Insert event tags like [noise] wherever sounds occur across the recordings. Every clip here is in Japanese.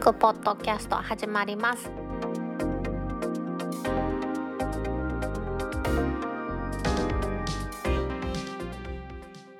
クポッドキャスト始まります。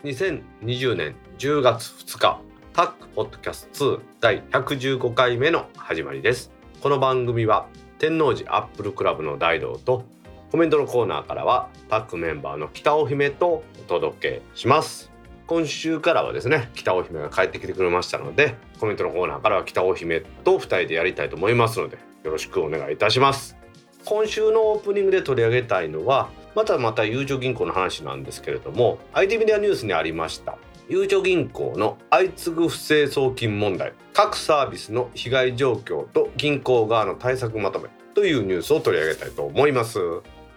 2020年10月2日タックポッドキャスト2第115回目の始まりです。この番組は天王寺アップルクラブの大道とコメントのコーナーからはタックメンバーの北尾姫とお届けします。今週からはですね北尾姫が帰ってきてくれましたのでコメントのコーナーからは北尾姫と2人でやりたいと思いますのでよろしくお願いいたします。今週のオープニングで取り上げたいのはまたまたゆうちょ銀行の話なんですけれども IT メディアニュースにありましたゆうちょ銀行の相次ぐ不正送金問題各サービスの被害状況と銀行側の対策まとめというニュースを取り上げたいと思います。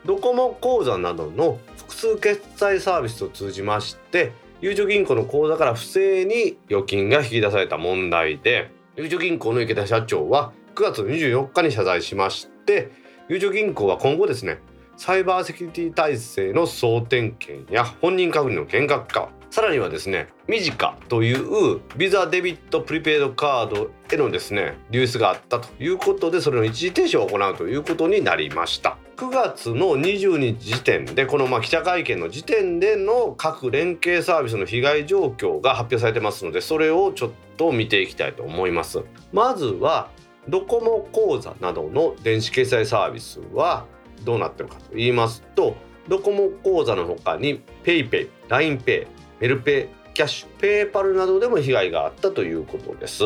ドコモ口座などの複数決済サービスを通じましてゆうちょ銀行の口座から不正に預金が引き出された問題でゆうちょ銀行の池田社長は9月24日に謝罪しましてゆうちょ銀行は今後ですねサイバーセキュリティ体制の総点検や本人確認の厳格化さらにはですねミジカというビザデビットプリペイドカードへのですね流出があったということでそれの一時停止を行うということになりました。9月の20日時点でこのまあ記者会見の時点での各連携サービスの被害状況が発表されてますのでそれをちょっと見ていきたいと思いますまずはドコモ口座などの電子決済サービスはどうなってるかと言いますとドコモ口座の他に PayPay、LINEPay、メルペイ、キャッシュ、ペーパルなどでも被害があったということです。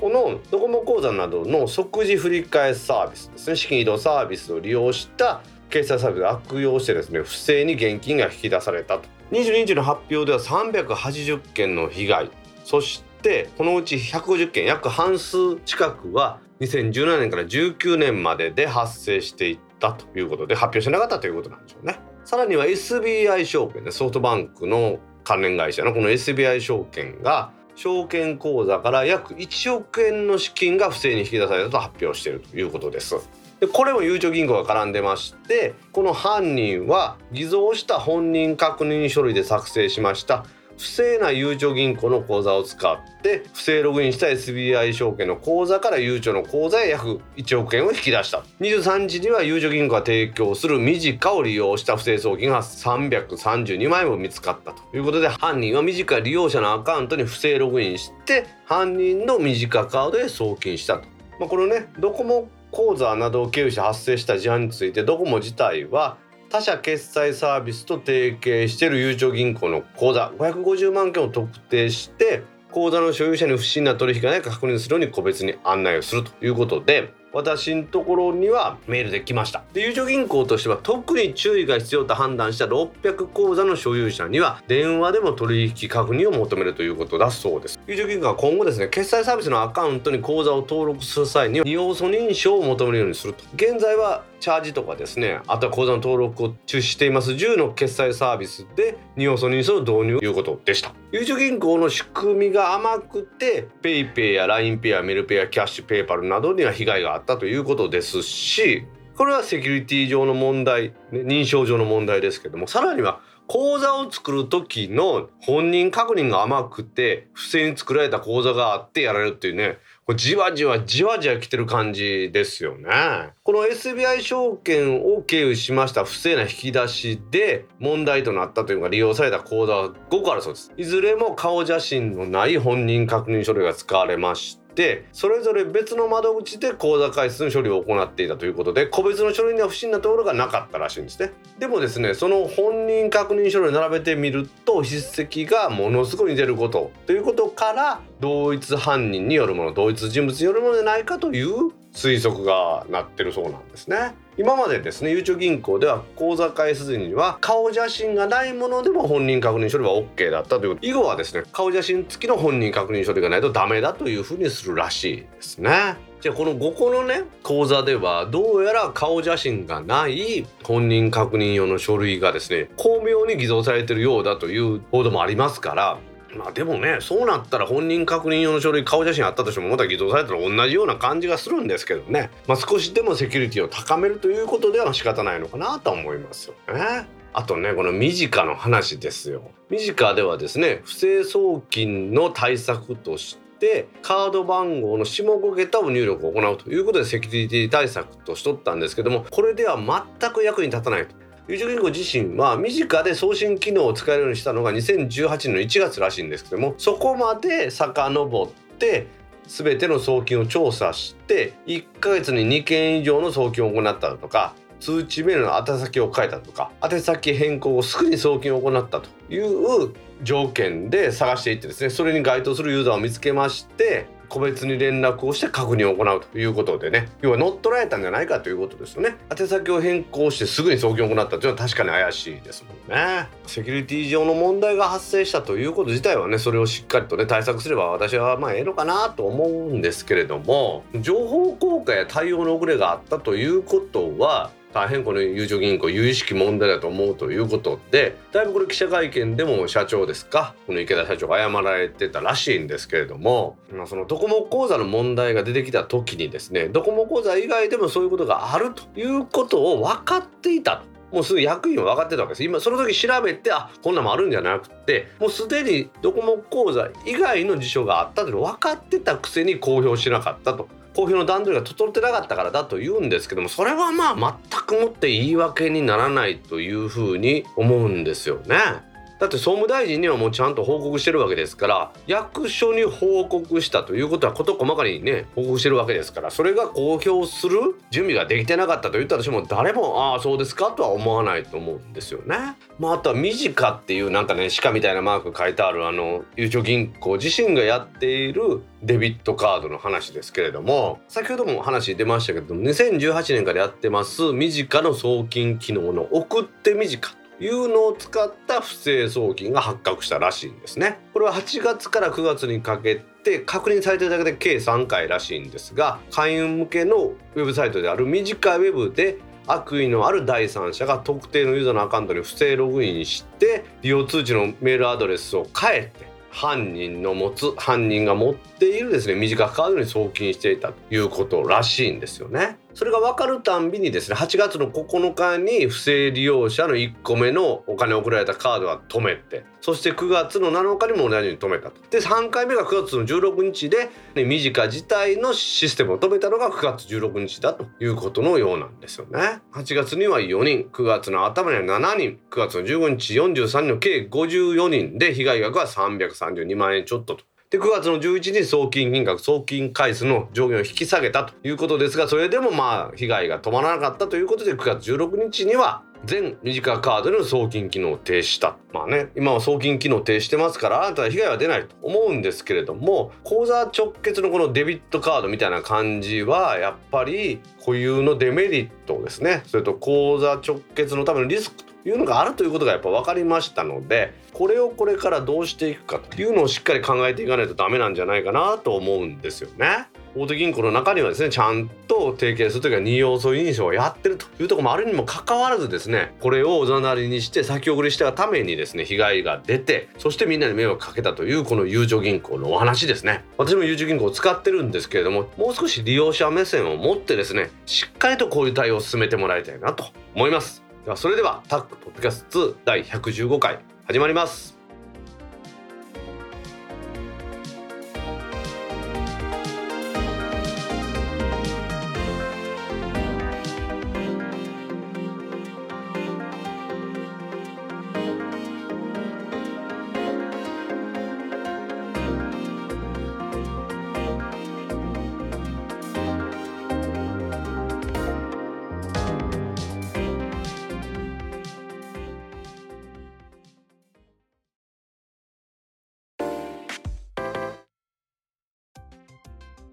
このドコモ口座などの即時振替サービスですね。資金移動サービスを利用した決済サービスを悪用してですね不正に現金が引き出されたと。22日の発表では380件の被害。そしてこのうち150件約半数近くは2017年から19年までで発生していったということで発表しなかったということなんでしょうね。さらには SBI 証券でソフトバンクの関連会社のこの SBI 証券が証券口座から約1億円の資金が不正に引き出されたと発表しているということです。でこれもゆうちょ銀行が絡んでましてこの犯人は偽造した本人確認書類で作成しました不正なゆうちょ銀行の口座を使って不正ログインした SBI 証券の口座からゆうちょの口座へ約1億円を引き出した。23日にはゆうちょ銀行が提供するミジカを利用した不正送金が332万円も見つかった。ということで犯人はミジカ利用者のアカウントに不正ログインして犯人のミジカカードへ送金したと、まあ、このねドコモ口座などを経由して発生した事案についてドコモ自体は他社決済サービスと提携しているゆうちょ銀行の口座。550万件を特定して口座の所有者に不審な取引がないか確認するように個別に案内をするということで私のところにはメールで来ました。でゆうちょ銀行としては特に注意が必要と判断した600口座の所有者には電話でも取引確認を求めるということだそうです。ゆうちょ銀行は今後ですね決済サービスのアカウントに口座を登録する際には2要素認証を求めるようにすると。現在はチャージとかですねあとは口座の登録を中止しています。10の決済サービスで2要素認証を導入ということでした。ゆうちょ銀行の仕組みが甘くて PayPay や LINEPay やメルペイやキャッシュペーパルなどには被害があったということですしこれはセキュリティ上の問題、認証上の問題ですけどもさらには口座を作る時の本人確認が甘くて不正に作られた口座があってやられるっていうねじわじわじわじわ来てる感じですよね。この SBI 証券を経由しました不正な引き出しで問題となったというか利用された口座は5個あるそうです。いずれも顔写真のない本人確認書類が使われましてそれぞれ別の窓口で口座開設の処理を行っていたということで個別の書類には不審なところがなかったらしいんですね。でもですねその本人確認書類を並べてみると筆跡がものすごい似てることということから同一犯人によるもの同一人物によるものでないかという推測がなってるそうなんですね。今までですねゆうちょ銀行では口座開設時には顔写真がないものでも本人確認書類は OK だったということ。以後はですね顔写真付きの本人確認書類がないとダメだというふうにするらしいですね。じゃあこの5個のね口座ではどうやら顔写真がない本人確認用の書類がですね巧妙に偽造されてるようだという報道もありますからまあでもねそうなったら本人確認用の書類顔写真あったとしてもまた偽造されたら同じような感じがするんですけどね、まあ、少しでもセキュリティを高めるということでは仕方ないのかなと思いますよね。あとねこのミジカの話ですよ。ミジカではですね不正送金の対策としてしてカード番号の下5桁を入力を行うということでセキュリティ対策としとったんですけどもこれでは全く役に立たないと。ゆうちょ銀行自身は身近で送信機能を使えるようにしたのが2018年の1月らしいんですけどもそこまで遡って全ての送金を調査して1ヶ月に2件以上の送金を行ったとか通知メールの宛先を変えたとか宛先変更をすぐに送金を行ったという条件で探していってですねそれに該当するユーザーを見つけまして個別に連絡をして確認を行うということでね。要は乗っ取られたんじゃないかということですよね。宛先を変更してすぐに送金を行ったというのは確かに怪しいですもんね。セキュリティ上の問題が発生したということ自体はねそれをしっかりとね対策すれば私はまあええのかなと思うんですけれども情報公開や対応の遅れがあったということは大変この友情銀行有意識問題だと思うということでだいぶこれ記者会見でも社長ですかこの池田社長が謝られてたらしいんですけれども、ま、そのドコモ口座の問題が出てきた時にですねドコモ口座以外でもそういうことがあるということを分かっていたと。もうすぐ役員は分かってたわけです今その時調べてあこんなんもあるんじゃなくてもうすでにドコモ口座以外の事象があったというの分かってたくせに公表しなかったと公表の段取りが整ってなかったからだと言うんですけどもそれはまあ全くもって言い訳にならないというふうに思うんですよね。だって総務大臣にはもうちゃんと報告してるわけですから役所に報告したということは事細かにね報告してるわけですからそれが公表する準備ができてなかったと言ったとしても誰もああそうですかとは思わないと思うんですよね。まあ、あとは「短」っていうなんかね鹿みたいなマーク書いてあるあのゆうちょ銀行自身がやっているデビットカードの話ですけれども先ほども話出ましたけども2018年からやってます短の送金機能の「送って短」いうのを使った不正送金が発覚したらしいんですね。これは8月から9月にかけて確認されてるだけで計3回らしいんですが会員向けのウェブサイトである短いウェブで悪意のある第三者が特定のユーザーのアカウントに不正ログインして利用通知のメールアドレスを変えて犯人の持つ犯人が持っているですね短くカードに送金していたということらしいんですよね。それが分かるたんびにですね8月の9日に不正利用者の1個目のお金を送られたカードは止めてそして9月の7日にも同じように止めたと。で3回目が9月の16日で、ね、短自体のシステムを止めたのが9月16日だということのようなんですよね。8月には4人9月の頭には7人9月の15日43人の計54人で被害額は332万円ちょっとと。で9月の11日送金金額送金回数の上限を引き下げたということですがそれでもまあ被害が止まらなかったということで9月16日には全短カードの送金機能を停止した。まあね今は送金機能停止してますからあなたは被害は出ないと思うんですけれども口座直結のこのデビットカードみたいな感じはやっぱり固有のデメリットですね。それと口座直結のためのリスクいうのがあるということがやっぱ分かりましたのでこれをこれからどうしていくかというのをしっかり考えていかないとダメなんじゃないかなと思うんですよね。大手銀行の中にはですねちゃんと提携する時は二要素認証をやってるというところもあるにもかかわらずですねこれをおざなりにして先送りしたためにですね被害が出てそしてみんなに迷惑かけたというこのゆうちょ銀行のお話ですね私もゆうちょ銀行を使ってるんですけれどももう少し利用者目線を持ってですねしっかりとこういう対応を進めてもらいたいなと思いますそれではタックポッドキャスト2第115回始まります。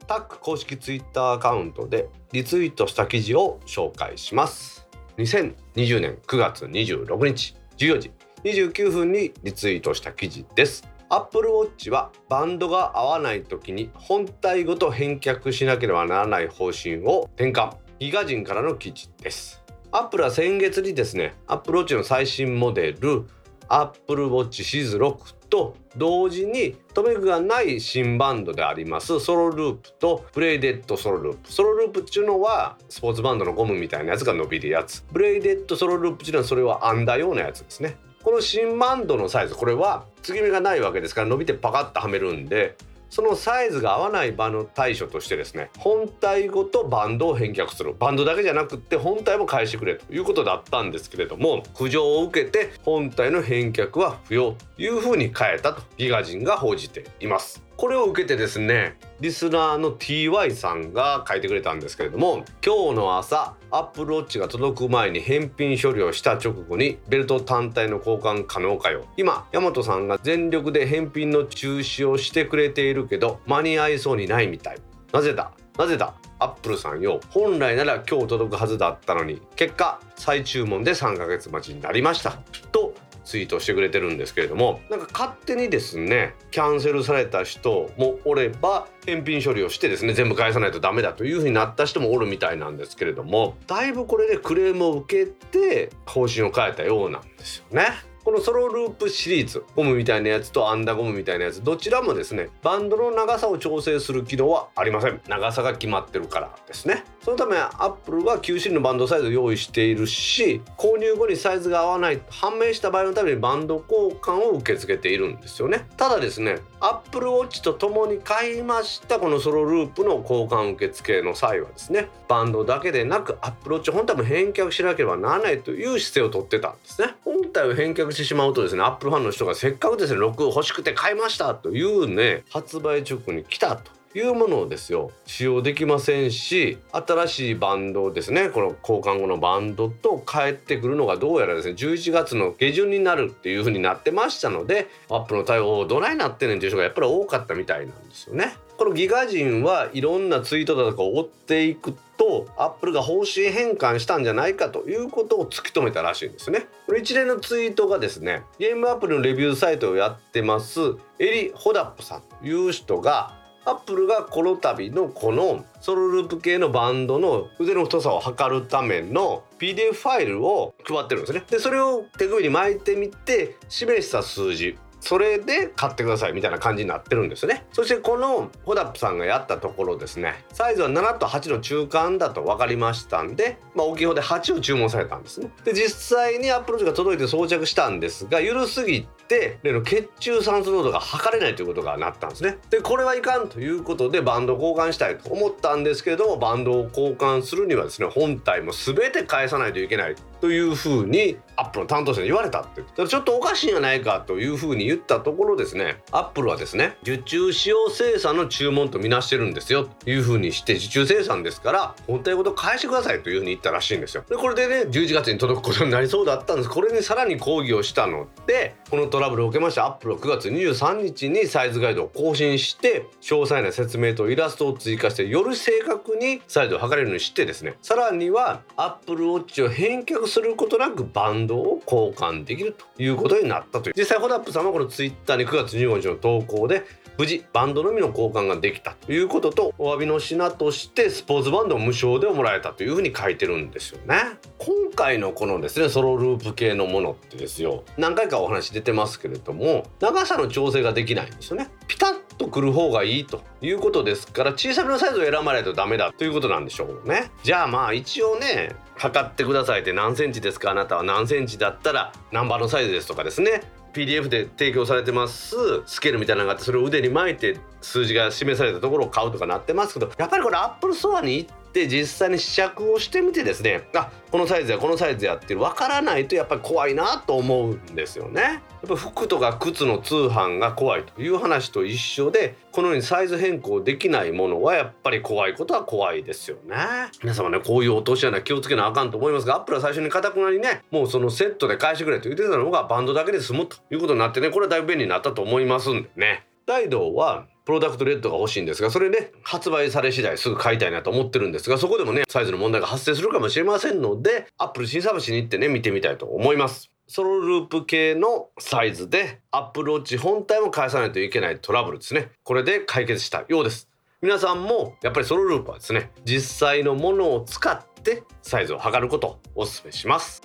タック公式ツイッターアカウントでリツイートした記事を紹介します。2020年9月26日14時。29分にリツイートした記事です。Apple Watch はバンドが合わない時に本体ごと返却しなければならない方針を転換。 GIGAZINE からの記事です。アップルは先月にですね Apple Watch の最新モデル Apple Watch シリーズ6と同時に留め具がない新バンドであります。ソロループとブレイデッドソロループ。ソロループっていうのはスポーツバンドのゴムみたいなやつが伸びるやつ。ブレイデッドソロループっていうのはそれは編んだようなやつですね。この新バンドのサイズこれは継ぎ目がないわけですから伸びてパカッとはめるんでそのサイズが合わない場の対処としてですね本体ごとバンドを返却する。バンドだけじゃなくって本体も返してくれということだったんですけれども苦情を受けて本体の返却は不要というふうに変えたとギガ人が報じています。これを受けてですねリスナーの TY さんが書いてくれたんですけれども今日の朝アップルウォッチが届く前に返品処理をした直後にベルト単体の交換可能かよ。今大和さんが全力で返品の中止をしてくれているけど間に合いそうにないみたい。なぜだ？なぜだ？アップルさんよ。本来なら今日届くはずだったのに。結果再注文で3ヶ月待ちになりました。とツイートしてくれてるんですけれどもなんか勝手にですねキャンセルされた人もおれば返品処理をしてですね全部返さないとダメだというふうになった人もおるみたいなんですけれどもだいぶこれでクレームを受けて方針を変えたようなんですよね。このソロループシリーズゴムみたいなやつとアンダーゴムみたいなやつどちらもですねバンドの長さを調整する機能はありません。長さが決まってるからですね。そのためアップルは9種類のバンドサイズを用意しているし購入後にサイズが合わない判明した場合のためにバンド交換を受け付けているんですよね。ただですねアップルウォッチとともに買いましたこのソロループの交換受付の際はですねバンドだけでなくアップルウォッチ本体も返却しなければならないという姿勢をとってたんですね。本体を返却してしまうとですねアップルファンの人がせっかくですね6欲しくて買いましたというね発売直後に来たというものをですよ使用できませんし新しいバンドですねこの交換後のバンドと帰ってくるのがどうやらですね11月の下旬になるっていう風になってましたのでアップの対応どないなってんねんっていう人がやっぱり多かったみたいなんですよね。このギガ人はいろんなツイートだとかを追っていくとアップルが方針変換したんじゃないかということを突き止めたらしいんですね。これ一連のツイートがですねゲームアプリのレビューサイトをやってますエリ・ホダップさんという人がアップルがこの度のこのソロループ系のバンドの腕の太さを測るための PDF ファイルを配ってるんですね。でそれを手首に巻いてみて示した数字それで買ってくださいみたいな感じになってるんですね。そしてこのホダップさんがやったところですね。サイズは7と8の中間だと分かりましたんで、まあ、大きい方で8を注文されたんですね。で実際にアップルウォッチが届いて装着したんですが緩すぎて例の血中酸素濃度が測れないということがなったんですね。でこれはいかんということでバンド交換したいと思ったんですけれどもバンドを交換するにはですね本体も全て返さないといけない。というふうにアップルの担当者に言われたってだからちょっとおかしいんじゃないかというふうに言ったところですね。アップルはですね受注仕様生産の注文とみなしてるんですよというふうにして受注生産ですから本体ごと返してくださいというふうに言ったらしいんですよ。でこれでね11月に届くことになりそうだったんです。これにさらに抗議をしたのでこのトラブルを受けましてアップルは9月23日にサイズガイドを更新して詳細な説明とイラストを追加してより正確にサイズを測れるようにしてですね。さらにはアップルウォッチを返却することなくバンドを交換できるということになったという。実際ホダップさんはこのツイッターに9月15日の投稿で無事バンドのみの交換ができたということとお詫びの品としてスポーツバンドを無償でもらえたというふうに書いてるんですよね。今回のこのですねソロループ系のものってですよ。何回かお話出てますけれども長さの調整ができないんですよね。ピタッとくる方がいいということですから小さめのサイズを選ばないとダメだということなんでしょうね。じゃあまあ一応ね測ってくださいって何センチですか？あなたは何センチだったら何番のサイズですとかですね。PDF で提供されてますスケールみたいなのがあってそれを腕に巻いて数字が示されたところを買うとかなってますけどやっぱりこれアップルストアに行って実際に試着をしてみてですねあこのサイズやこのサイズやって分からないとやっぱり怖いなと思うんですよね。やっぱ服とか靴の通販が怖いという話と一緒でこのようにサイズ変更できないものはやっぱり怖いことは怖いですよね。皆様ねこういう落とし穴気をつけなあかんと思いますがアップルは最初にかたくなにねもうそのセットで返してくれと言ってたのがバンドだけで済むということになってねこれはだいぶ便利になったと思いますんでね。ダイドはプロダクトレッドが欲しいんですがそれね発売され次第すぐ買いたいなと思ってるんですがそこでもねサイズの問題が発生するかもしれませんのでアップル新サしに行ってね見てみたいと思います。ソロループ系のサイズでアップルウォッチ本体も返さないといけないトラブルですね。これで解決したようです。皆さんもやっぱりソロループはですね実際のものを使ってサイズを測ることをお勧めします。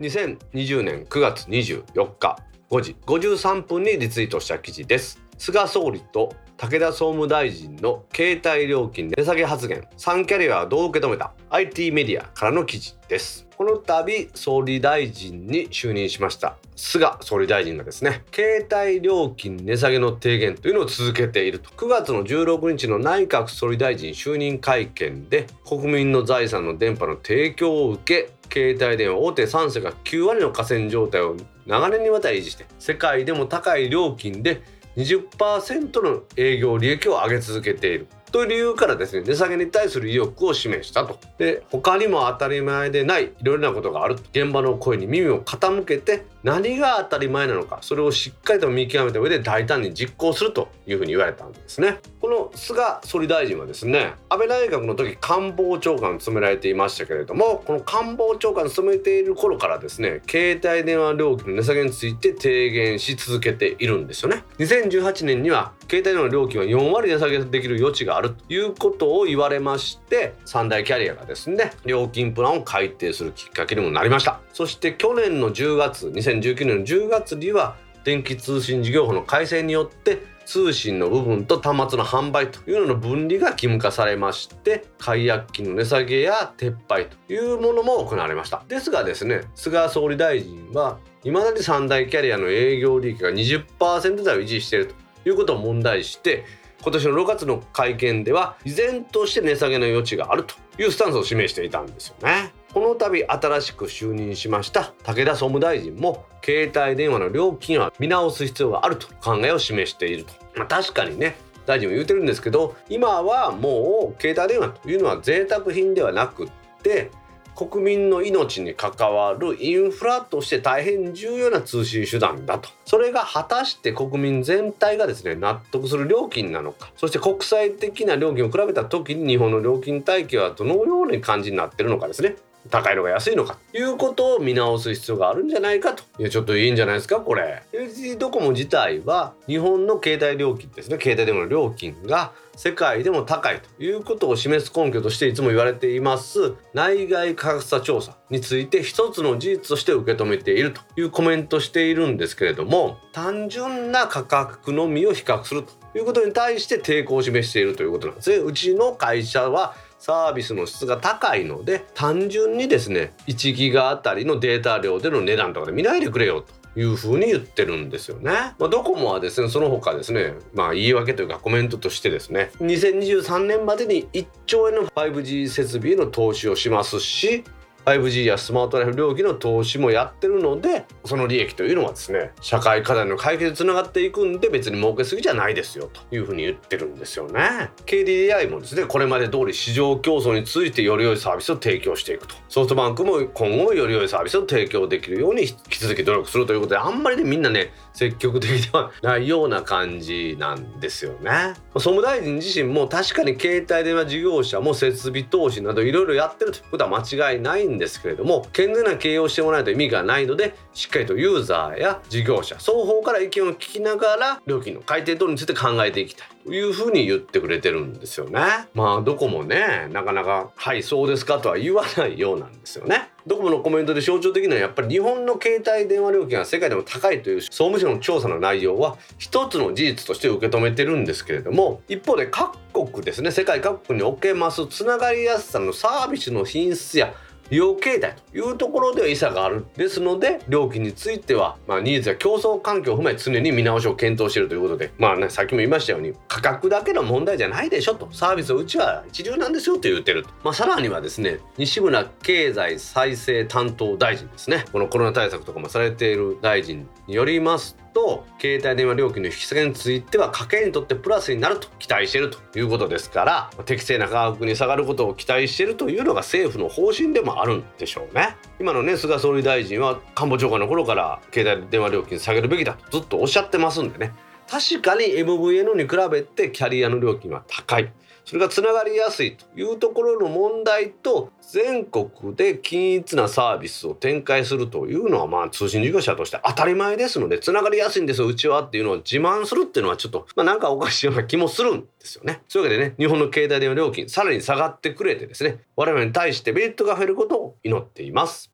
2020年9月24日5時53分にリツイートした記事です。菅総理と武田総務大臣の携帯料金値下げ発言。3キャリアはどう受け止めた。IT メディアからの記事です。この度総理大臣に就任しました。菅総理大臣がですね携帯料金値下げの提言というのを続けていると。9月の16日の内閣総理大臣就任会見で国民の財産の電波の提供を受け携帯電話大手3社が9割の河川状態を長年にわたり維持して世界でも高い料金で20%の営業利益を上げ続けている。という理由からですね値下げに対する意欲を示したと。で他にも当たり前でないいろいろなことがある現場の声に耳を傾けて何が当たり前なのかそれをしっかりと見極めた上で大胆に実行するというふうに言われたんですね。この菅総理大臣はですね安倍内閣の時官房長官を務められていましたけれどもこの官房長官を務めている頃からですね携帯電話料金の値下げについて提言し続けているんですよね。2018年には携帯電話料金は4割値下げできる余地があるということを言われまして三大キャリアがですね料金プランを改定するきっかけにもなりました。そして去年の10月2019年の10月には電気通信事業法の改正によって通信の部分と端末の販売というのの分離が義務化されまして解約金の値下げや撤廃というものも行われました。ですがですね菅総理大臣は未だに三大キャリアの営業利益が20%台を維持しているということを問題して今年の6月の会見では依然として値下げの余地があるというスタンスを示していたんですよね。この度新しく就任しました武田総務大臣も携帯電話の料金は見直す必要があると考えを示していると、まあ、確かにね大臣も言うてるんですけど今はもう携帯電話というのは贅沢品ではなくって国民の命に関わるインフラとして大変重要な通信手段だと。それが果たして国民全体がですね納得する料金なのか。そして国際的な料金を比べた時に日本の料金体系はどのような感じになってるのかですね。高いのが安いのかということを見直す必要があるんじゃないかと。いやちょっといいんじゃないですかこれ。NTT ドコモ自体は日本の携帯料金ですね。携帯電話の料金が世界でも高いということを示す根拠としていつも言われています。内外価格差調査について一つの事実として受け止めているというコメントしているんですけれども単純な価格のみを比較するということに対して抵抗を示しているということなんですね。うちの会社はサービスの質が高いので単純にですね1ギガあたりのデータ量での値段とかで見ないでくれよというふうに言ってるんですよね。まあ、ドコモはですねその他ですねまあ言い訳というかコメントとしてですね2023年までに1兆円の 5G 設備への投資をしますし 5G やスマートライフ領域の投資もやってるのでその利益というのはですね社会課題の解決につながっていくんで別に儲けすぎじゃないですよというふうに言ってるんですよね。KDDI もですねこれまで通り市場競争についてより良いサービスを提供していくと。ソフトバンクも今後もより良いサービスを提供できるように引き続き努力するということであんまりねみんなね積極的ではないような感じなんですよね。総務大臣自身も確かに携帯電話事業者も設備投資などいろいろやってるということは間違いないんですけれども健全な経営をしてもらわないと意味がないのでしっかりとユーザーや事業者双方から意見を聞きながら料金の改定等について考えていきたい。いうふうに言ってくれてるんですよね。まあどこもねなかなかはいそうですかとは言わないようなんですよね。ドコモのコメントで象徴的なのはやっぱり日本の携帯電話料金が世界でも高いという総務省の調査の内容は一つの事実として受け止めてるんですけれども一方で各国ですね世界各国におけますつながりやすさのサービスの品質や利用形態というところでは異差があるですので料金については、まあ、ニーズや競争環境を踏まえ常に見直しを検討しているということでまあねさっきも言いましたよ。うに価格だけの問題じゃないでしょとサービスをうちは一流なんですよ。と言ってると、まあ、さらにはですね西村経済再生担当大臣ですねこのコロナ対策とかもされている大臣によ。りますとと携帯電話料金の引き下げについては家計にとってプラスになると期待しているということですから適正な価格に下がることを期待しているというのが政府の方針でもあるんでしょうね。今のね菅総理大臣は官房長官の頃から携帯電話料金下げるべきだとずっとおっしゃってますんでね。確かに MVNO に比べてキャリアの料金は高い。それがつながりやすいというところの問題と全国で均一なサービスを展開するというのはまあ通信事業者として当たり前ですのでつながりやすいんですようちはっていうのを自慢するっていうのはちょっとまあなんかおかしいような気もするんですよね。そういうわけでね日本の携帯電話料金さらに下がってくれてですね我々に対してメリットが増えることを祈っています。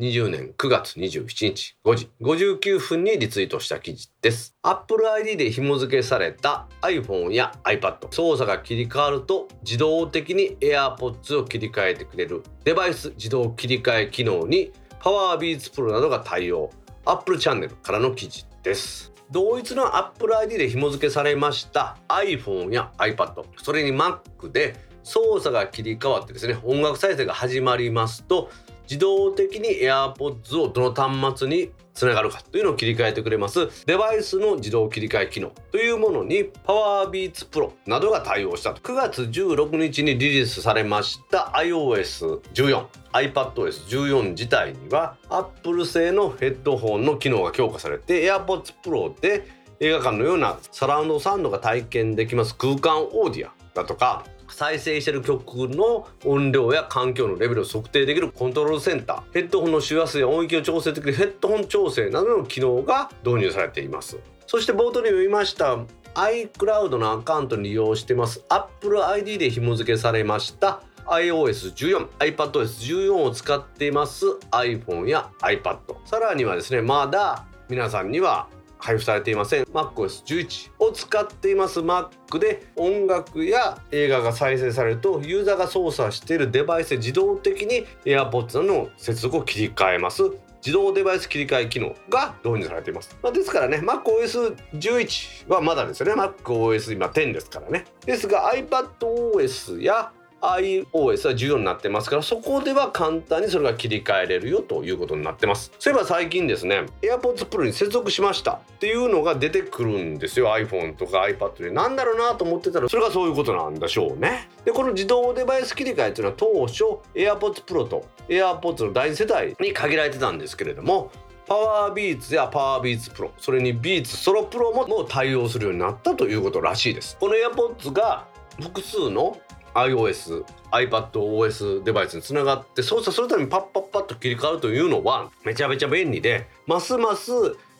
2020年9月27日5時59分にリツイートした記事です。Apple ID で紐付けされた iPhone や iPad 操作が切り替わると自動的に AirPods を切り替えてくれる。デバイス自動切り替え機能に PowerBeats Pro などが対応。Apple チャンネルからの記事です。同一の Apple ID で紐付けされました iPhone や iPad それに Mac で操作が切り替わってですね音楽再生が始まりますと自動的に AirPods をどの端末につながるかというのを切り替えてくれます。デバイスの自動切り替え機能というものに PowerBeats Pro などが対応したと。9月16日にリリースされました iOS14 iPadOS14 自体には Apple 製のヘッドホンの機能が強化されて AirPods Pro で映画館のようなサラウンドサウンドが体験できます空間オーディアだとか再生している曲の音量や環境のレベルを測定できるコントロールセンター。ヘッドホンの周波数や音域を調整できるヘッドホン調整などの機能が導入されています。そして冒頭に読みました iCloud のアカウントに利用してます。Apple ID で紐付けされました iOS14、iPadOS14 を使っています。iPhone や iPad さらにはですねまだ皆さんには配布されていません。MacOS11 を使っています。Mac で音楽や映画が再生されるとユーザーが操作しているデバイスで自動的に AirPods の接続を切り替えます。自動デバイス切り替え機能が導入されています、まあ、ですからね MacOS11 はまだですよね。MacOS 今10ですからね。ですが iPadOS や iOS は14になってますからそこでは簡単にそれが切り替えれるよということになってます。そういえば最近ですね AirPods Pro に接続しましたっていうのが出てくるんですよ iPhone とか iPad で。なんだろうなと思ってたらそれがそういうことなんでしょうね。でこの自動デバイス切り替えっていうのは当初 AirPods Pro と AirPods の第2世代に限られてたんですけれどもパワービーツやパワービーツプロそれにビーツソロプロももう対応するようになったということらしいです。この AirPods が複数の iOS、iPadOS デバイスにつながって操作するためにパッパッパッと切り替わるというのはめちゃめちゃ便利でますます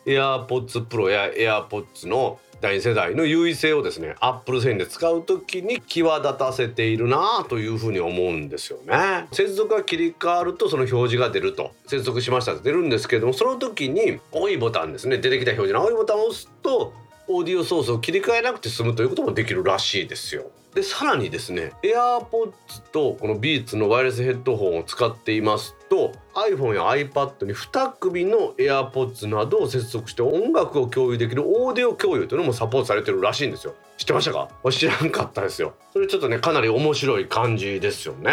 AirPods Pro や AirPods の第2世代の優位性をですね Apple 製品で使う時に際立たせているなというふうに思うんですよね。接続が切り替わるとその表示が出ると。接続しましたって出るんですけれどもその時に青いボタンですね。出てきた表示の青いボタンを押すとオーディオソースを切り替えなくて済むということもできるらしいですよ。でさらにですね AirPods とこの Beats のワイヤレスヘッドホンを使っていますと iPhone や iPad に2組の AirPods などを接続して音楽を共有できるオーディオ共有というのもサポートされてるらしいんですよ。知ってましたか？知らんかったですよ。それちょっとねかなり面白い感じですよね。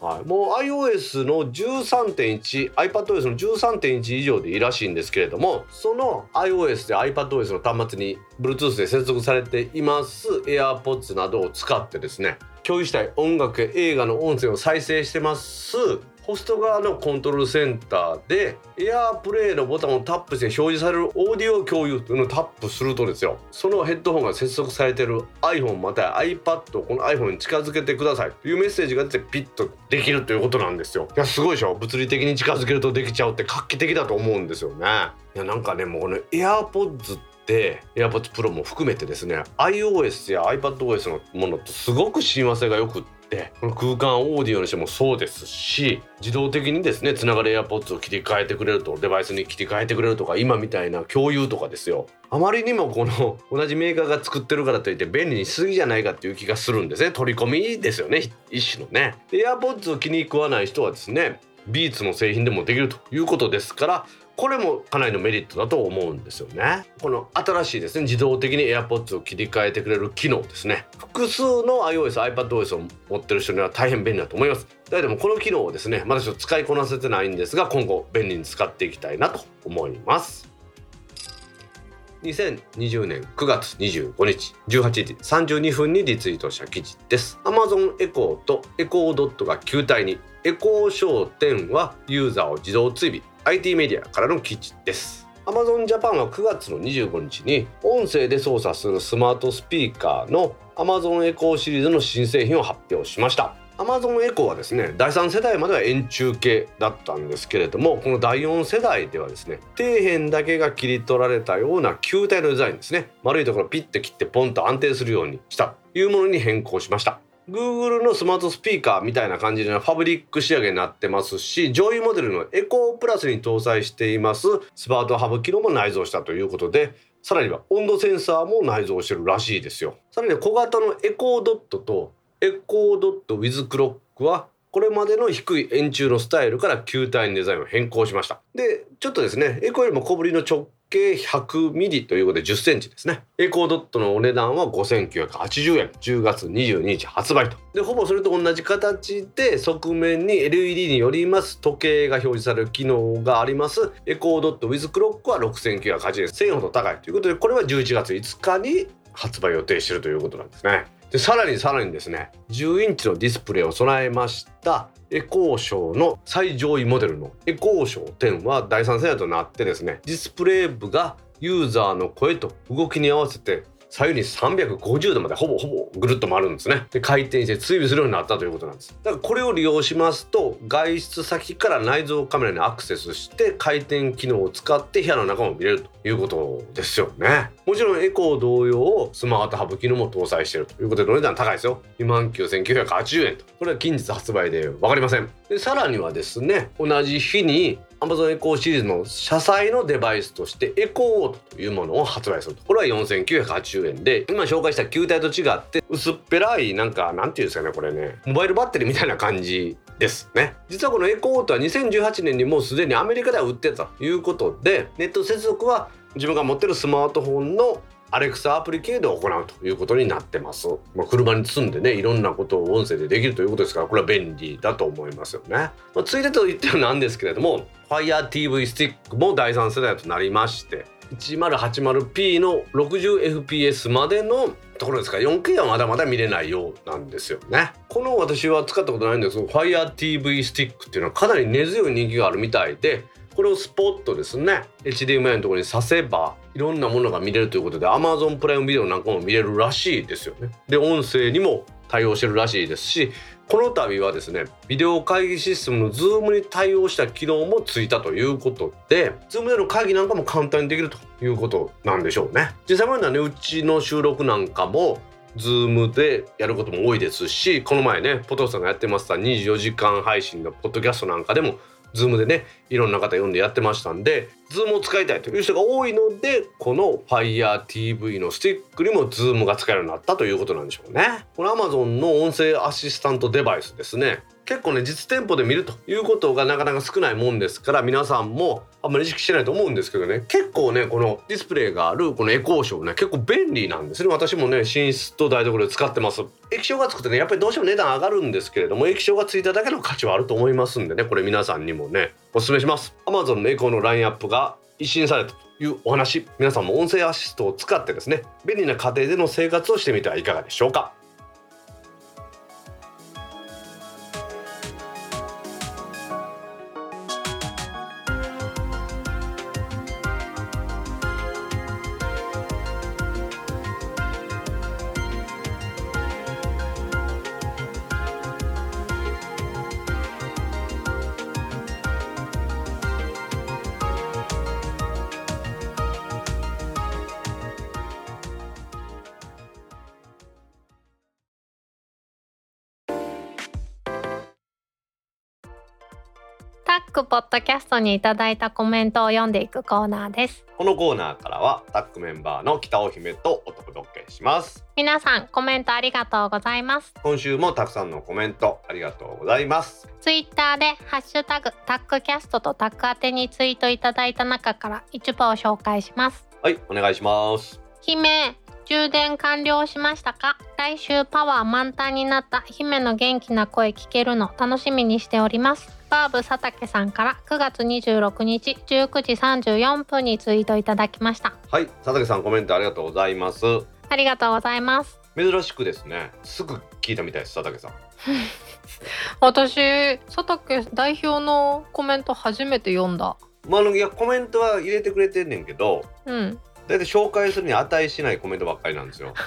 はい、もう iOS の13.1 iPadOS の13.1以上でいいらしいんですけれどもその iOS で iPadOS の端末に Bluetooth で接続されています AirPods などを使ってですね共有したい音楽や映画の音声を再生してますホスト側のコントロールセンターでエアープレイのボタンをタップして表示されるオーディオ共有というのをタップするとですよ。そのヘッドホンが接続されてる iPhone または iPad をこの iPhone に近づけてください。というメッセージが出てピッとできるということなんですよ。いやすごいでしょ。物理的に近づけるとできちゃうって画期的だと思うんですよね。いやなんかねもうこの AirPods で AirPods Pro も含めてですね iOS や iPadOS のものとすごく親和性がよくってこの空間オーディオにしてもそうですし自動的にですねつながる AirPods を切り替えてくれるとデバイスに切り替えてくれるとか今みたいな共有とかですよ。あまりにもこの同じメーカーが作ってるからといって便利にしすぎじゃないかっていう気がするんですね。取り込みですよね一種のね。AirPods を気に食わない人はですねビーツの製品でもできるということですからこれもかなりのメリットだと思うんですよね。この新しいですね自動的に AirPods を切り替えてくれる機能ですね。複数の iOS、iPadOS を持ってる人には大変便利だと思います。だけどもこの機能をですねまだちょっと使いこなせてないんですが今後便利に使っていきたいなと思います。2020年9月25日18時32分にリツイートした記事です。Amazon エコーとエコードットが球体にエコー商店はユーザーを自動追尾。IT メディアからの記事です。Amazon Japan は9月の25日に音声で操作するスマートスピーカーの Amazon エコーシリーズの新製品を発表しました。Amazon エコーはですね第3世代までは円柱形だったんですけれどもこの第4世代ではですね底辺だけが切り取られたような球体のデザインですね。丸いところピッて切ってポンと安定するようにした。というものに変更しました。Google のスマートスピーカーみたいな感じでファブリック仕上げになってますし上位モデルのエコープラスに搭載していますスマートハブ機能も内蔵したということでさらには温度センサーも内蔵してるらしいですよ。さらに小型のエコードットとエコードットウィズクロックはこれまでの低い円柱のスタイルから球体にデザインを変更しました。でちょっとですねエコよりも小ぶりの直径100ミリということで10センチですね。エコードットのお値段は5980円。10月22日発売と。でほぼそれと同じ形で側面に LED によります時計が表示される機能があります。エコードットウィズクロックは6980円。1000円ほど高いということでこれは11月5日に発売予定しているということなんですね。でさらにさらにですね10インチのディスプレイを備えましたエコーショーの最上位モデルのエコーショー10は第3世代となってですねディスプレイ部がユーザーの声と動きに合わせて左右に350度までほぼほぼぐるっと回るんですね。で回転して追尾するようになったということなんです。だからこれを利用しますと外出先から内蔵カメラにアクセスして回転機能を使って部屋の中も見れるということですよね。もちろんエコー同様スマートハブ機能も搭載しているということでお値段高いですよ。29,980円と。これは近日発売で分かりません。でさらにはですね同じ日に Amazon エコーシリーズの車載のデバイスとしてエコーオートというものを発売すると。これは4980円で今紹介した球体と違って薄っぺらいなんかなんていうんですかねこれね。モバイルバッテリーみたいな感じですね。実はこのエコーオートは2018年にもうすでにアメリカでは売ってたということでネット接続は自分が持ってるスマートフォンのアレクサアプリ系で行うということになってます。まあ、車に積んでね、いろんなことを音声でできるということですから、これは便利だと思いますよね。まあ、ついでと言ってもなんですけれども、Fire TV スティックも第3世代となりまして、1080p の 60fps までのところですか 4K はまだまだ見れないようなんですよね。この私は使ったことないんですけど Fire TV スティックっていうのはかなり根強い人気があるみたいでこれをスポットですね HDMI のところに挿せばいろんなものが見れるということで Amazon プライムビデオなんかも見れるらしいですよね。で音声にも対応してるらしいですしこの度はですねビデオ会議システムの Zoom に対応した機能もついたということで Zoom での会議なんかも簡単にできるということなんでしょうね。実際まだねうちの収録なんかも Zoom でやることも多いですしこの前ねポトフさんがやってました24時間配信のポッドキャストなんかでも Zoom でねいろんな方呼んでやってましたんで Zoom を使いたいという人が多いのでこの FireTV のスティックにもズームが使えるようになったということなんでしょうね。この Amazon の音声アシスタントデバイスですね結構ね実店舗で見るということがなかなか少ないもんですから皆さんもあんまり意識してないと思うんですけどね。結構ねこのディスプレイがあるこのエコーショーね結構便利なんですね。私もね寝室と台所で使ってます。液晶がつくとねやっぱりどうしても値段上がるんですけれども液晶がついただけの価値はあると思いますんでねこれ皆さんにもねおすすめします。Amazon のエコーのラインアップが一新されたというお話。皆さんも音声アシストを使ってですね便利な家庭での生活をしてみてはいかがでしょうか。ポッドキャストにいただいたコメントを読んでいくコーナーです。このコーナーからはタックメンバーの北尾姫とお届けします。皆さんコメントありがとうございます。今週もたくさんのコメントありがとうございます。ツイッターでハッシュタグタックキャストとタック宛てにツイートいただいた中から一部を紹介します。はいお願いします。姫充電完了しましたか？来週パワー満タンになった姫の元気な声聞けるの楽しみにしております。バーブ佐竹さんから9月26日19時34分にツイートいただきました。はい佐竹さんコメントありがとうございます。ありがとうございます。珍しくですねすぐ聞いたみたいです佐竹さん。[laughs] 私佐竹代表のコメント初めて読んだ。まあいやコメントは入れてくれてんねんけどうんだいたい紹介するに値しないコメントばっかりなんですよ。[laughs]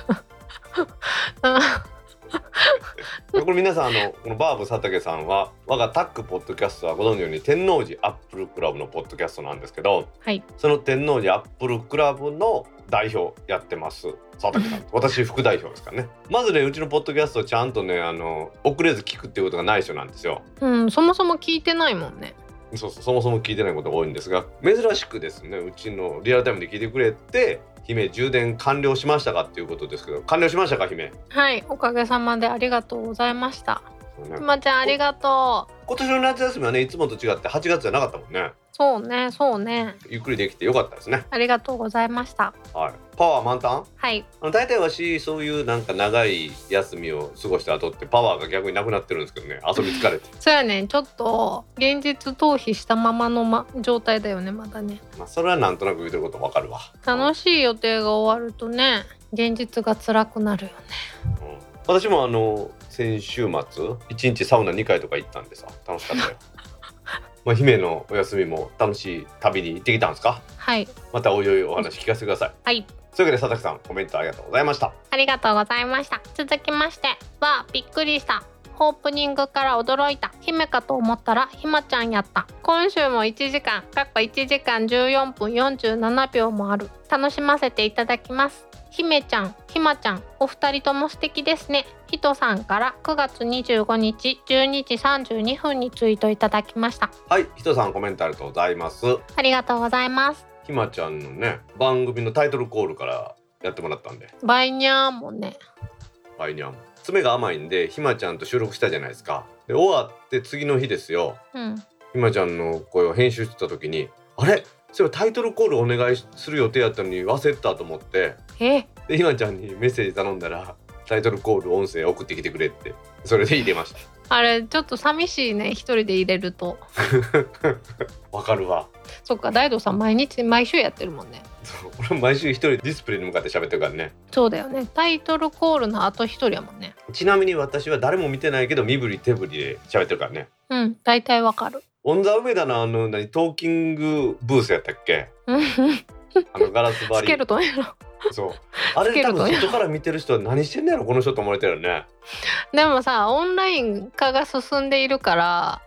これ皆さんあのこのバーブ佐竹さんは我がタックポッドキャストはご存知のように天王寺アップルクラブのポッドキャストなんですけどはい。その天王寺アップルクラブの代表やってます佐竹さん。私副代表ですからね。まずねうちのポッドキャストちゃんとねあの遅れず聞くっていうことがない人なんですよ。うんそもそも聞いてないもんねそうそうそもそも聞いてないことが多いんですが珍しくですねうちのリアルタイムで聞いてくれて姫充電完了しましたかっていうことですけど完了しましたか姫？はいおかげさまでありがとうございました。そうね。ひまちゃんありがとう。今年の夏休みはねいつもと違って8月じゃなかったもんね。そうねそうね。ゆっくりできてよかったですね。ありがとうございました。はいパワー満タン？はい。あの大体わしそういうなんか長い休みを過ごした後ってパワーが逆になくなってるんですけどね。遊び疲れて。[laughs] そうやね。ちょっと現実逃避したままの、ま、状態だよねまだね。まあそれはなんとなく言うてることわかるわ。楽しい予定が終わるとね現実が辛くなるよね。うん。私もあの先週末一日サウナ2回とか行ったんでさ楽しかったよ。[laughs] まあ姫のお休みも楽しい旅に行ってきたんですか？はい。またおいおいお話聞かせてください。はいというわけで佐々木さんコメントありがとうございました。ありがとうございました。続きましてはびっくりした。オープニングから驚いた。姫かと思ったらひまちゃんやった。今週も1時間かっこ1時間14分47秒もある。楽しませていただきます。姫ちゃんひまちゃんお二人とも素敵ですね。ひとさんから9月25日12時32分にツイートいただきました。はいひとさんコメントありがとうございます。ありがとうございますひまちゃんのね番組のタイトルコールからやってもらったんで。バイニャーもね。バイニャン爪が甘いんでひまちゃんと収録したじゃないですか。で終わって次の日ですよ。うん。ひまちゃんの声を編集してた時にあれ？そういえばタイトルコールお願いする予定やったのに忘れてたと思って。え？でひまちゃんにメッセージ頼んだらタイトルコール音声送ってきてくれって。それで入れましあれちょっと寂しいね。一人で入れると。た [laughs] わかるわそっか大道さん毎日毎週やってるもんね。俺毎週一人ディスプレイに向かって喋ってるからね。そうだよね。タイトルコールのあと一人やもんね。ちなみに私は誰も見てないけど身振り手振りで喋ってるからね。うん大体わかる。オンザ梅田のあの何トーキングブースやったっけ？うん。あのガラス張スケりルトンやろ。そう。あれ多分外から見てる人は何してんのやろこの人と思われてるよね、でもさオンライン化が進んでいるから、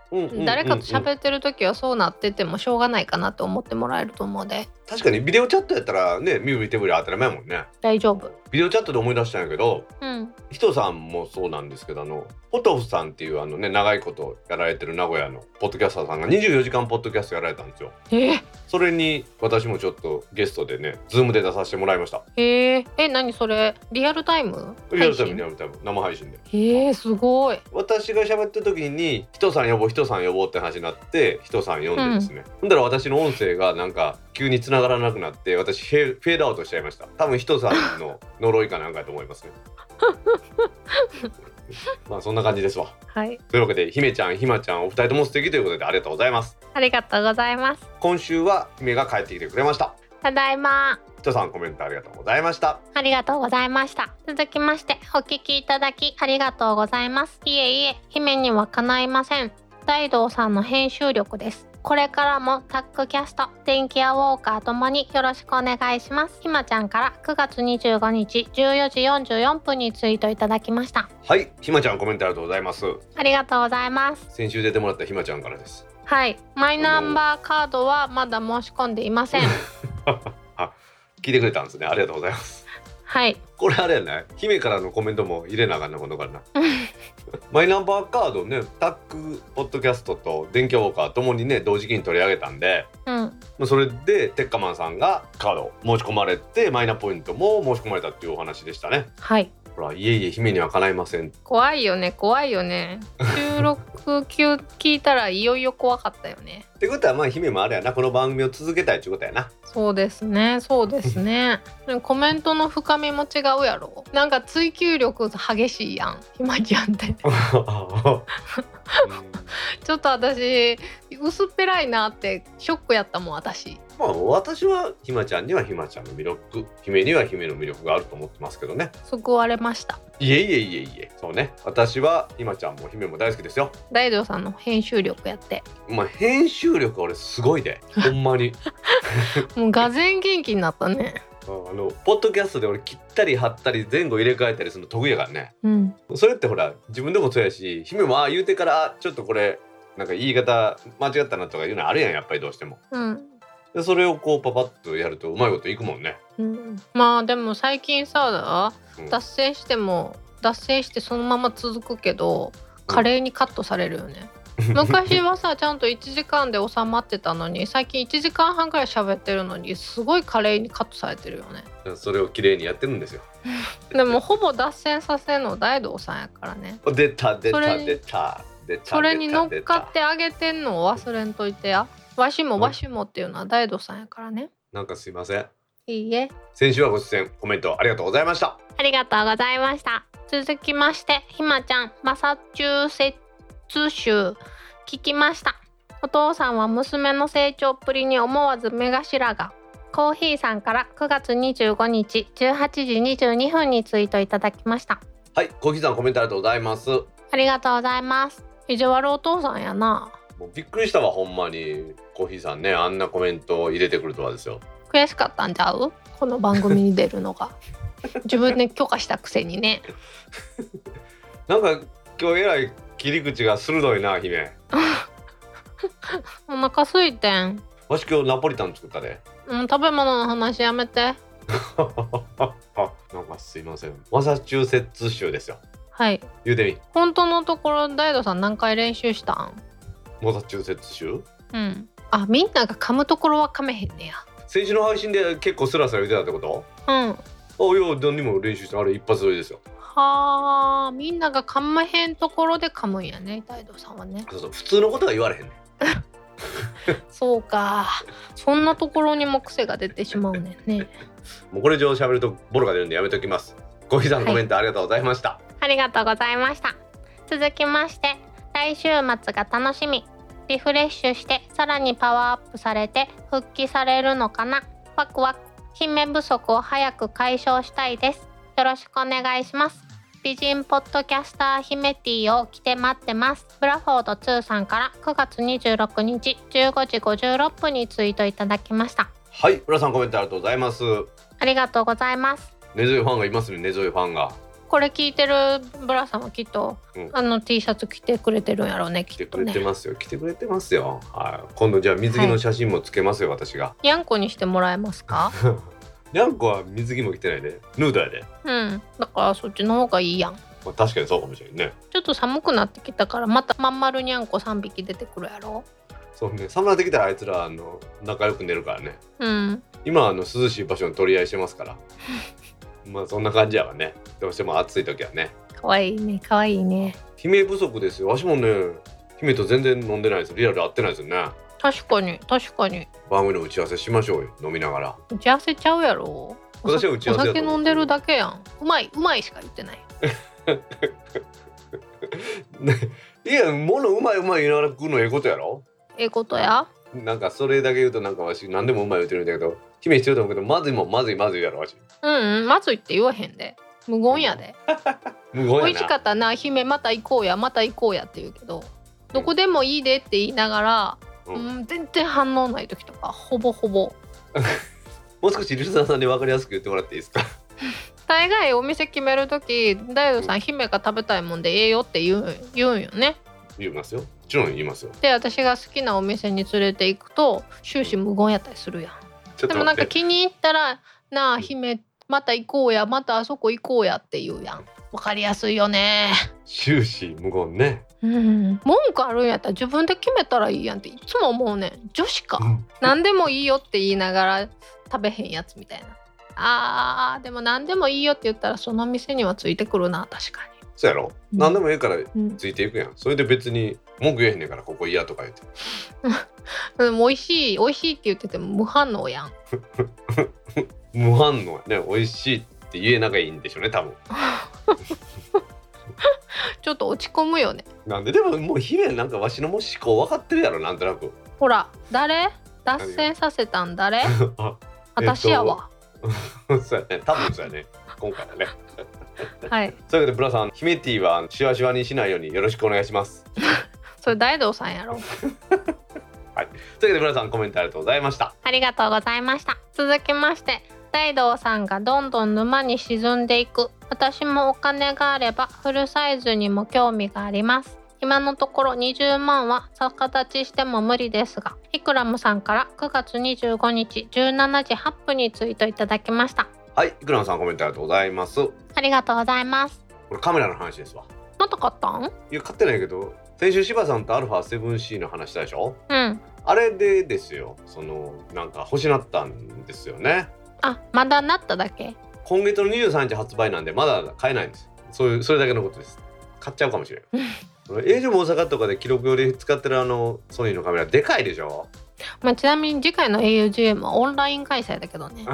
誰かと喋ってる時はそうなっててもしょうがないかなと思ってもらえると思うで。確かにビデオチャットやったらね身振り手振り当たり前やもんね。大丈夫。ビデオチャットで思い出したんやけどうん。人さんもそうなんですけどあのポトフさんっていうあのね長いことやられてる名古屋のポッドキャスターさんが24時間ポッドキャストやられたんですよ。えそれに私もちょっとゲストでねズームで出させてもらいました。えー、え何それ？リアルタイム？リアルタイムに配やるタイム。生配信で。信えー、すごい。私が喋ってる時に人さん呼ぼう人さん呼ぼうって話になって人さん呼んでですね、ほんだら私の音声がなんか急に繋がらなくなって私フェフェードアウトしちゃいました。多分人さんの呪いかなんかやと思いますね。[laughs] まあそんな感じですわ。はい。というわけで姫ちゃんひまちゃんお二人とも素敵ということでありがとうございます。ありがとうございます。今週は姫が帰ってきてくれました。ただいま。人さんコメントありがとうございました。ありがとうございました。続きまして、お聞きいただきありがとうございます。いえいえ、姫にはかないません。大道さんの編集力です。これからもタックキャスト、電気屋ウォーカーともによろしくお願いします。ひまちゃんから9月25日14時44分にツイートいただきました。はいひまちゃんコメントありがとうございますありがとうございます。先週出てもらったひまちゃんからですはい、マイナンバーカードはまだ申し込んでいません。[laughs] 聞いてくれたんですねありがとうございますはい、これあれやね。姫からのコメントも入れなあかんなことからな。[laughs] マイナンバーカードねタックポッドキャストと電気ウォーカーともにね同時期に取り上げたんでうん、まあそれでテッカマンさんがカード申し込まれてマイナポイントも申し込まれたっていうお話でしたね。はい。ほらいえいえ姫にはかないません。怖いよね怖いよね。収録級聞いたらいよいよ怖かったよね。ってことはまあ姫もあれやなこの番組を続けたいってことやな。そうですねそうですね。[laughs] コメントの深みも違うやろ。なんか追求力激しいやんひまちゃんって。[laughs] ちょっと私薄っぺらいなってショックやったもん私まあ私はひまちゃんにはひまちゃんの魅力姫には姫の魅力があると思ってますけどね。救われました。いえいえいえいえ。そうね。私はひまちゃんも姫も大好きですよ。大丈さんの編集力やって。まあ編集力俺すごいで。ほんまに。[laughs] もうがぜん元気になったね。あのポッドキャストで俺切ったり貼ったり前後入れ替えたりするの得意やからね。うん。それってほら自分でもそうやし姫もああ言うてからあちょっとこれなんか言い方間違ったなとかいうのあるやんやっぱりどうしても。うんでそれをこうパパッとやるとうまいこといくもんね、うん、まあでも最近さうん脱線しても脱線してそのまま続くけど華麗にカットされるよね。[laughs] 昔はさちゃんと1時間で収まってたのに最近1時間半くらい喋ってるのにすごい華麗にカットされてるよね。それを綺麗にやってるんですよ [laughs] でもほぼ脱線させるの大道さんやからね。[laughs] 出た出た出た出たそれに乗っ出かってあげてんのを忘れんといてや。わしもわしもっていうのは大道さんやからね。たなんかすいませんいいえ。先週はご出演コメントありがとうございましたありがとうございました。続きまして、ひまちゃん、マサチューセッツ州、聞きました。お父さんは娘の成長っぷりに思わず目頭が。コーヒーさんから9月25日18時22分にツイートいただきました。はいコーヒーさんコメントありがとうございますもありがとうございます。意地悪お父さんやな。うびっくりしたわほんまにコーヒーさんねあんなコメントを入れてくるとはですよ悔しかったんちゃう？この番組に出るのが。[laughs] 自分で許可したくせにね。なんか今日えらい切り口が鋭いな姫 [laughs] お腹空いてん。わし今日ナポリタン作ったでうん、食べ物の話やめて。あ [laughs] なんかすいませんマサチューセッツ州ですよはい。言うてみ本当のところ大道さん何回練習したん？マサチューセッツ州？うん。あみんなが噛むところは噛めへんねや。先週の配信で結構スラスラ言ってたってこと？うん。あいや何にも練習してあれ一発撮りですよ。はあみんなが噛まへんところで噛むんやね大道さんはね。そうそう普通のことは言われへんねん。[laughs] そうか。そんなところにも癖が出てしまうねんね。[laughs] もうこれ以上喋るとボロが出るんでやめときます。コーヒーさんコメントありがとうございました、ありがとうございました。続きまして来週末が楽しみ。リフレッシュしてさらにパワーアップされて復帰されるのかな。ワクワク。姫不足を早く解消したいです。よろしくお願いします。美人ポッドキャスター姫ティを着て待ってます。ブラフォード2さんから9月26日15時56分にツイートいただきました。はい。浦さんコメントありがとうございます。ありがとうございます。根強いファンがいますね。根強いファンがこれ聞いてるブラさんはきっと、うん。あの T シャツ着てくれてるんやろうねき来てくれてますよ来てくれてますよ。はい。今度じゃあ水着の写真もつけますよ、私が。にゃんこにしてもらえますか？[laughs] にゃんこは水着も着てないで。ヌードやで、うん。だからそっちの方がいいやん。まあ、確かにそうかもしれんね。ちょっと寒くなってきたからまたまん丸にゃんこ3匹出てくるやろ？そうね。寒なってきたらあいつらあの仲良く寝るからね。うん。今はあの涼しい場所に取り合いしてますから [laughs] まあそんな感じやわね。どうしても暑い時はね。かわいいね。かわいいね姫不足ですよ。わしもね姫と全然飲んでないです。リアル会ってないですよね。確かに。確かに。番組の打ち合わせしましょうよ。飲みながら。打ち合わせちゃうやろ。お私は打ち合わせお酒飲んでるだけやん。うまいうまいしか言ってない。[laughs] ねいや物うまいうまい言いながら食うのええことやろ。ええことや。なんかそれだけ言うとなんかわし何でもうまい言うてるんだけど姫してると思うけどまずいもんまずいまずいやろわしうんうんまずいって言わへんで。無言やで。[laughs] 無言美味しかったな姫また行こうやまた行こうやって言うけどどこでもいいでって言いながら、ううんん、全然反応ない時とかほぼほぼ。[laughs] もう少しリスナーさんで分かりやすく言ってもらっていいですか？[laughs] 大概お店決める時大悟さん姫が食べたいもんでええよって言う言うんよね。言いますよ。もちろん言いますよ。で私が好きなお店に連れて行くと終始無言やったりするやんでもなんか気に入ったら「なあ姫また行こうやまたあそこ行こうや」って言うやん。わかりやすいよね。終始無言ね。うん。文句あるんやったら自分で決めたらいいやんっていつも思うねん。女子か。うん。何でもいいよって言いながら食べへんやつみたいな。あーでも何でもいいよって言ったらその店にはついてくるな確かそうやろ、うん。何でもええからついていくやん。それで別に文句言えへんねんからここ嫌とか言って。でも美味しい美味しいって言ってても無反応やん。[laughs] 無反応やね。美味しいって言えなきゃいいんでしょうね多分。[laughs] ちょっと落ち込むよね。なんででももう姫なんかわしのもう思考分かってるやろなんとなく。ほら誰？脱線させたん？誰？[laughs] あ私やわ、そうやね。多分そうやね。今回はね。はい。というわけでブラさん姫ティはシワシワにしないようによろしくお願いしますそれ大道さんやろ。[laughs] というわけでブラさんコメントありがとうございました。ありがとうございました。続きまして大道さんがどんどん沼に沈んでいく。私もお金があればフルサイズにも興味があります。今のところ20万は逆立ちしても無理ですがイクラムさんから9月25日17時8分にツイートいただきました。はい、いくらさんコメントありがとうございます。こありがとうございます。れカメラの話ですわ。また買ったん？いや買ってないけど、先週柴さんと α7C の話したでしょ？うんあれでですよ。そのなんか欲しなったんですよね。あまだなっただけ？今月の23日発売なんでまだ買えないんです。そういうそれだけのことです。買っちゃうかもしれん。[laughs] 映像も大阪とかで記録用で使ってるあのソニーのカメラでかいでしょ？まあ、ちなみに次回の augm はオンライン開催だけどね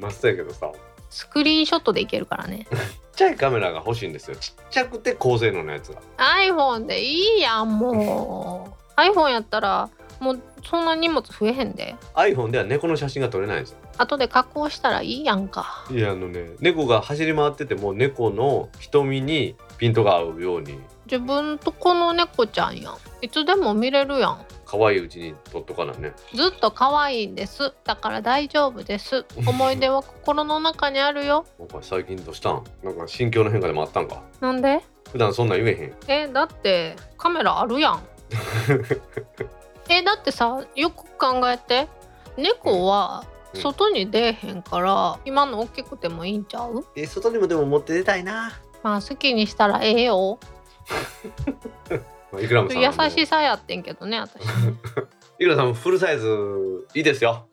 まっさやけどさ。スクリーンショットでいけるからね。ちっちゃいカメラが欲しいんですよ。ちっちゃくて高性能なやつが。iPhone でいいやんもう。iPhone やったらもうそんな荷物増えへんで。iPhone では猫の写真が撮れないんですよ。後で加工したらいいやんか。いやあのね猫が走り回ってても猫の瞳にピントが合うように。自分とこの猫ちゃんやん。いつでも見れるやん可愛いうちに撮っとかなね。ずっと可愛いんです。だから大丈夫です。思い出は心の中にあるよ。なんか最近どうしたん？なんか心境の変化でもあったんか？なんで？普段そんなん言えへん。えだってカメラあるやん。[laughs] えだってさよく考えて。猫はうん。外に出えへんから、今の大きくてもいいんちゃう？え外にもでも持って出たいな。まあ好きにしたらええよ [laughs] まあいくらもさん優もしさやってんけどね私いくらさんもフルサイズいいですよ。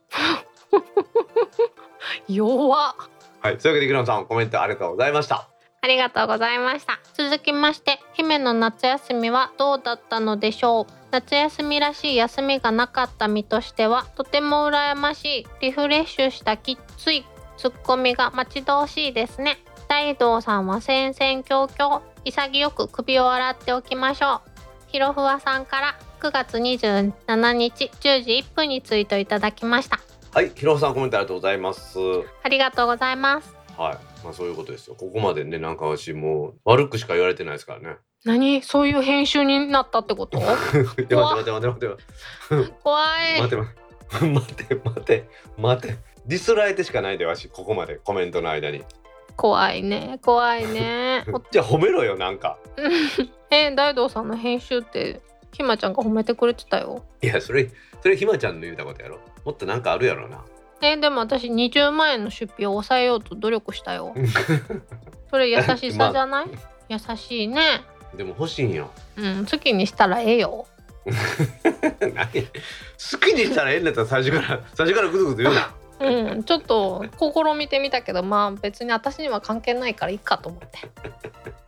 [laughs] 弱っはい。というわけでいくらもさんコメントありがとうございました。ありがとうございました続きまして姫の夏休みはどうだったのでしょう夏休みらしい休みがなかった身としてはとても羨ましいリフレッシュしたきっついツッコミが待ち遠しいですね大道さんは戦々恐々潔く首を洗っておきましょうひろふわさんから9月27日10時1分にツイートいただきましたはい。ひろさんコメントありがとうございます。ありがとうございますはい。まあそういうことですよ。ここまでねなんか私もう悪くしか言われてないですからね。何？そういう編集になったってこと？[laughs] いや待って待って待って待って。怖い待て待て待て待て待てディスられてしかないでわしここまでコメントの間に怖いね。怖いね。[laughs] じゃあ褒めろよなんか。[laughs] え大道さんの編集ってひまちゃんが褒めてくれてたよ。いやそれそれひまちゃんの言うたことやろ。もっとなんかあるやろな。えでも私20万円の出費を抑えようと努力したよ。[laughs] それ優しさじゃない、優しいね。でも欲しいんよ。うん好きにしたらええよ。何？好きにしたらええんだったら最初から最初からグズグズ言うなうんちょっと試みてみたけどまあ別に私には関係ないからいいかと思って。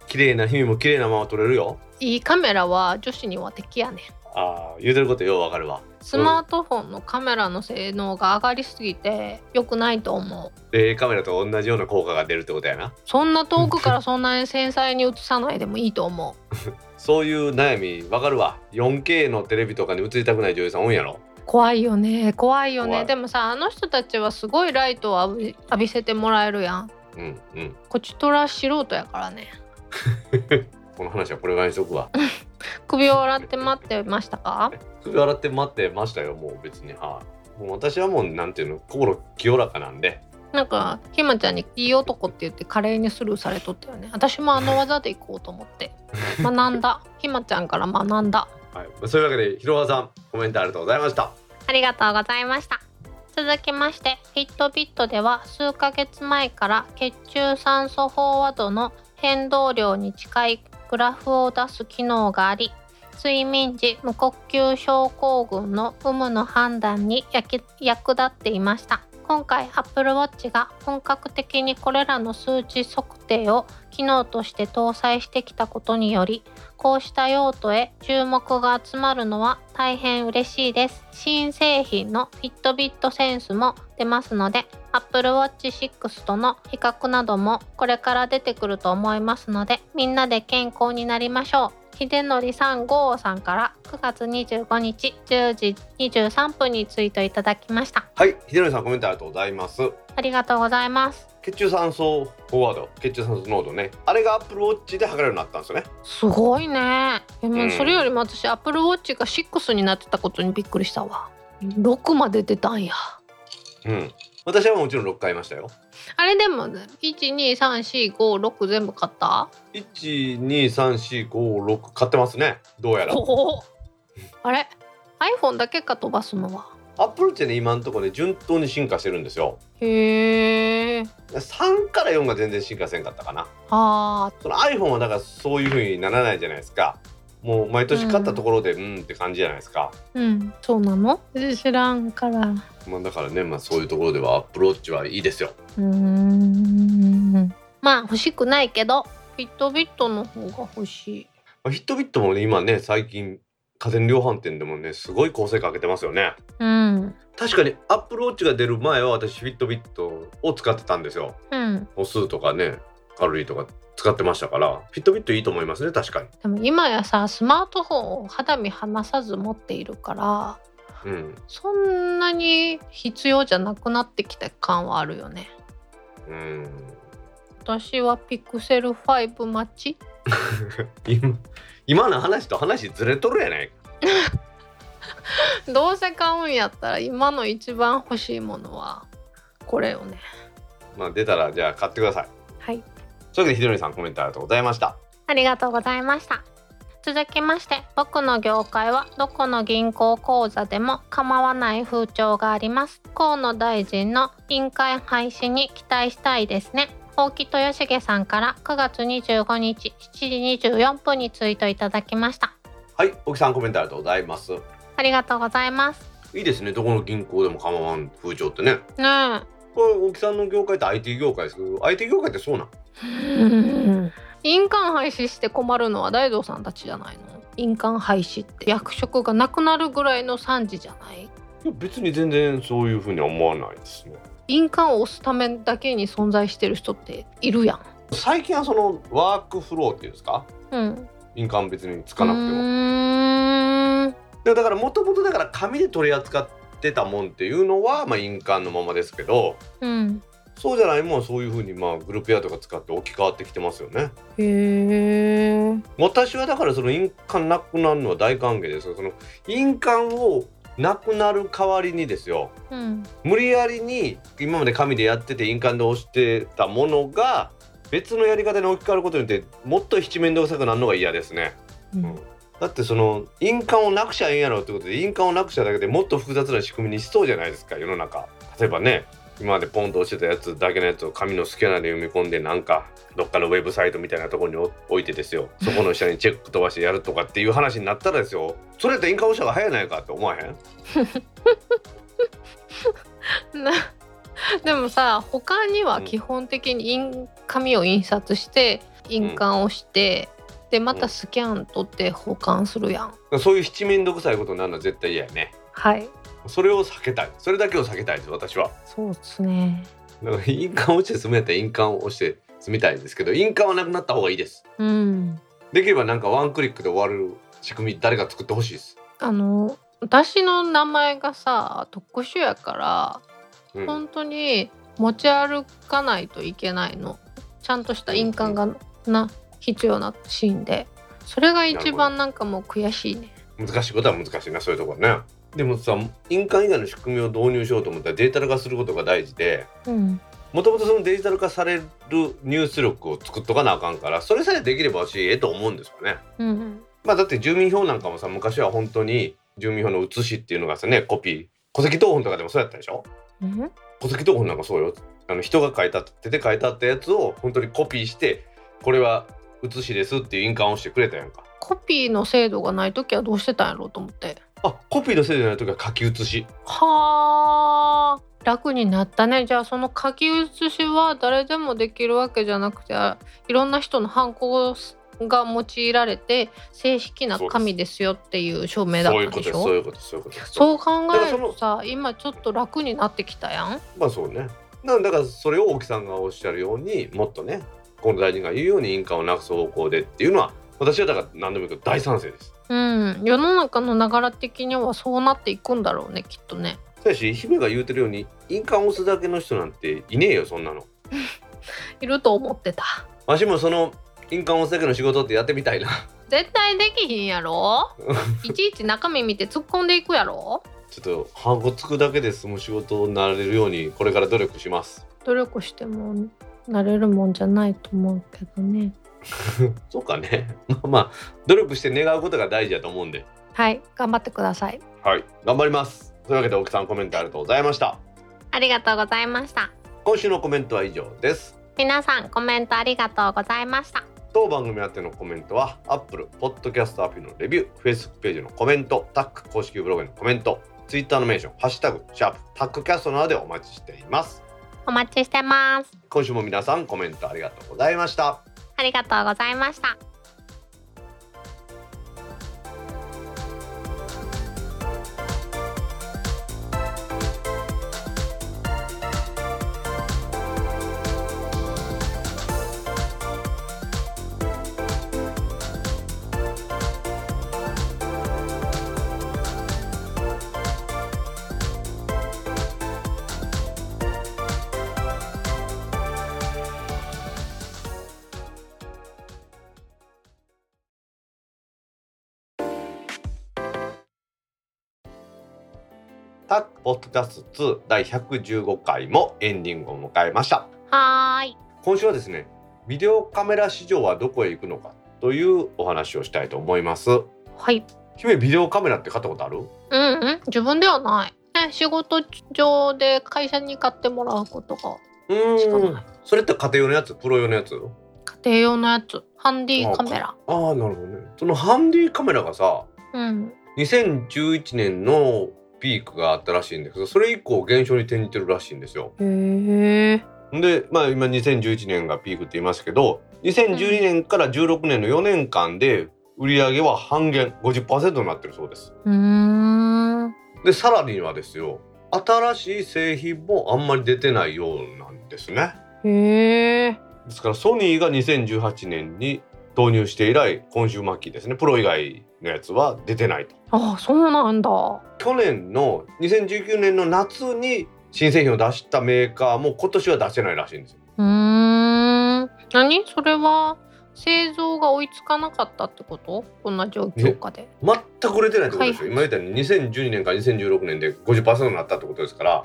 綺麗な姫も綺麗なまま撮れるよ。いいカメラは女子には敵やねん。ああ言うてることようわかるわ。スマートフォンのカメラの性能が上がりすぎて良くないと思う。ええカメラと同じような効果が出るってことやな。そんな遠くからそんなに繊細に映さないでもいいと思う。[laughs] そういう悩みわかるわ。4K のテレビとかに映りたくない女優さん多いんやろ怖いよね。怖いよね。でもさあの人たちはすごいライトを浴びせてもらえるやん。うんうん。こちとら素人やからね。[laughs] この話はこれぐらいにしとくわ。[laughs] 首を洗って待ってましたか？[laughs] 首洗って待ってましたよもう別に。はい、もう私はもうなんていうの心清らかなんで。なんかひまちゃんにいい男って言って華麗にスルーされとったよね。私もあの技で行こうと思って。学んだ。ひまちゃんから学んだはい、そういうわけでひろはさんコメントありがとうございましたありがとうございました。続きまして、フィットビットでは数ヶ月前から血中酸素飽和度の変動量に近いグラフを出す機能があり、睡眠時無呼吸症候群の有無の判断に役役立っていました。今回 Apple Watch が本格的にこれらの数値測定を機能として搭載してきたことによりこうした用途へ注目が集まるのは大変嬉しいです。新製品の Fitbit Sense も出ますので Apple Watch 6との比較などもこれから出てくると思いますのでみんなで健康になりましょう。秀則さんゴーさんから9月25日10時23分にツイートいただきました。はい秀則さんコメントありがとうございますありがとうございます。血中酸素フォワード血中酸素濃度ねあれが Apple Watch で測れるようになったんですよねすごいね。でもうんそれよりも私、Apple Watch が6になってたことにびっくりしたわ。6まで出たんや。うん私はもちろん6回いましたよ。あれでも12345全部買った？123456買ってますね。どうやら。あれ？iPhone だけか飛ばすのは？アップルってね今のところね順当に進化してるんですよ。へえ。3から4が全然進化せんかったかな。あその iPhone はだからそういう風にならないじゃないですかもう毎年買ったところでうん、って感じじゃないですか。ーうん。そうなの？知らんから。まあだからねまあそういうところではアップルウォッチはいいですよ。うーん。まあ欲しくないけどフィットビットの方が欲しい。まあヒットビットもね今ね最近家電量販店でもねすごい構成かけてますよね。うん。確かにアップルウォッチが出る前は私フィットビットを使ってたんですよ。うん。歩数とかねカロリーとか使ってましたからフィットビットいいと思いますね確かに。でも今やさスマートフォンを肌身離さず持っているからうん。そんなに必要じゃなくなってきた感はあるよね。うん。私はピクセル5待ち？[laughs] 今今の話と話ずれとるやないか。[laughs] どうせ買うんやったら今の一番欲しいものはこれよね。まあ出たらじゃあ買ってください。はいそれでひどりさんコメントありがとうございました。ありがとうございました。続きまして僕の業界はどこの銀行口座でも構わない風潮があります。河野大臣の印鑑廃止に期待したいですね。大木豊重さんから9月25日7時24分にツイートいただきました。はい沖さんコメントありがとうございます。ありがとうございます。いいですね。どこの銀行でも構わん風潮ってね。ねこれ沖さんの業界って IT 業界ですけど IT 業界ってそうなん？え印鑑廃止して困るのは大道さんたちじゃないの？印鑑廃止って。役職がなくなるぐらいの惨事じゃない？いや別に全然そういうふうには思わないですね。印鑑を押すためだけに存在してる人っているやん。最近はそのワークフローっていうんですか？うん。印鑑別につかなくてうもだからもともとだから紙で取り扱ってたもんっていうのはまあ印鑑のままですけどうん。そうじゃないもんはそういうふうにまあグループ屋とか使って置き換わってきてますよねへえ。私はだからその印鑑なくなるのは大歓迎ですよその印鑑をなくなる代わりにですようん。無理やりに今まで紙でやってて印鑑で押してたものが別のやり方に置き換わることによってもっと七面倒くさくなるのが嫌ですね、うんだってその印鑑をなくちゃええんやろってことで印鑑をなくしただけでもっと複雑な仕組みにしそうじゃないですか世の中。例えばね今までポンと押してたやつだけのやつを紙のスキャナーで読み込んでなんかどっかのウェブサイトみたいなところに置いてですよ。そこの下にチェック飛ばしてやるとかっていう話になったらですよ。それやったら印鑑押した方が早いないかって思わへん？[laughs] なでもさ他には基本的に印紙を印刷して印鑑をして、でまたスキャン取って保管するやん。そういう七面倒くさいことになるのは絶対嫌やねはい。それを避けたいそれだけを避けたいです私はそうですね。だから印鑑を押して済むやったら印鑑を押して済みたいですけど印鑑はなくなった方がいいですうん。できればなんかワンクリックで終わる仕組み誰か作ってほしいです、あの私の名前がさ特殊やからうん、本当に持ち歩かないといけないのちゃんとした印鑑がな必要なシーンで。それが一番なんかもう悔しいね。難しいことは難しいなそういうところね。でもさ印鑑以外の仕組みを導入しようと思ったらデータ化することが大事でうん。もともとそのデジタル化される入出力を作っとかなあかんからそれさえできれば私ええと思うんですよね。うんまあだって住民票なんかもさ昔は本当に住民票の写しっていうのがさねコピー戸籍謄本とかでもそうやったでしょ？うん。戸籍謄本なんかそうよ。あの人が書いた手で書いてあったやつを本当にコピーしてこれは写しですっていう印鑑をしてくれたやんか。コピーの制度がない時はどうしてたんやろうと思って。あコピーのせいじゃない時は書き写し。はあ楽になったね。じゃあその書き写しは誰でもできるわけじゃなくてあいろんな人の犯行が用いられて正式な紙ですよっていう証明だっそういうたでしょそういうことですそういうことそう考えるとさ今ちょっと楽になってきたやん。まあそうね。だからだからそれを大木さんがおっしゃるようにもっとね河野大臣が言うように印鑑をなくす方向でっていうのは私はだから何でも言うけど大賛成です。うん。世の中の流れ的にはそうなっていくんだろうねきっとね。ただし姫が言うてるように印鑑を押すだけの人なんていねえよそんなの。[laughs] いると思ってた。わしもその印鑑を押すだけの仕事ってやってみたいな。絶対できひんやろ？[laughs] いちいち中身見て突っ込んでいくやろ？ちょっとハンコつくだけで済む仕事になれるようにこれから努力します。努力してもなれるもんじゃないと思うけどね。[laughs] そうかね。[laughs] まあまあ努力して願うことが大事だと思うんで。はい。頑張ってください。はい。頑張ります。というわけで奥さんコメントありがとうございました。ありがとうございました。今週のコメントは以上です。皆さんコメントありがとうございました。当番組宛てのコメントは Apple Podcast アプリのレビュー Facebook ページのコメントタック公式ブログへのコメント Twitter のメンションハッシュタグシャープタックキャストなどでお待ちしていますお待ちしてます。今週も皆さんコメントありがとうございました。ありがとうございましたポッドキャスト2第115回もエンディングを迎えました。はーい。今週はですねビデオカメラ市場はどこへ行くのかというお話をしたいと思います。はい。姫ビデオカメラって買ったことある？うんうん。自分ではない。ね仕事上で会社に買ってもらうことがうしかない。それって家庭用のやつ？プロ用のやつ？家庭用のやつ。ハンディカメラ。ああなるほどね。そのハンディカメラがさうん。2011年のピークがあったらしいんです。けどそれ以降減少に転じてるらしいんですよ。へえでまあ今2011年がピークって言いますけど2012年から16年の4年間で売り上げは半減50%になってるそうです。うーん。でさらにはですよ新しい製品もあんまり出てないようなんですね。ですからソニーが2018年に導入して以来今週末期ですね。プロ以外のやつは出てないと。あそうなんだ。去年の2019年の夏に新製品を出したメーカーも今年は出してないらしいんですよ。うーん。何？それは製造が追いつかなかったってこと？こんな状況下で。全く売れてないってことですよ、はい今言ったように2012年から2016年で50%になったってことですから。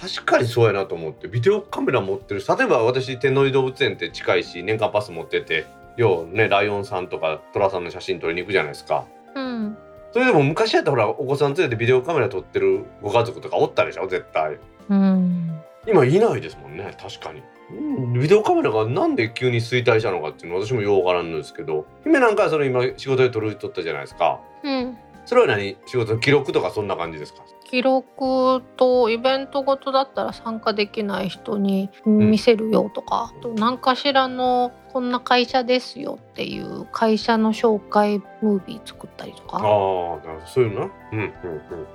確かにそうやなと思って。ビデオカメラ持ってる。例えば私天王寺動物園って近いし年間パス持っててようねライオンさんとかトラさんの写真撮りに行くじゃないですか。うん。それでも昔やったらほらお子さん連れてビデオカメラ撮ってるご家族とかおったでしょ絶対。うん。今いないですもんね確かに、うん、ビデオカメラがなんで急に衰退したのかっていうのは私もようわからんのですけど。姫なんかはその今仕事で撮る撮ったじゃないですか。うん。それは何？仕事の記録とかそんな感じですか？記録とイベントごとだったら参加できない人に見せるよとか、あと何かしらのこんな会社ですよっていう会社の紹介ムービー作ったりとああか。なるほど。そういうの？なうんうん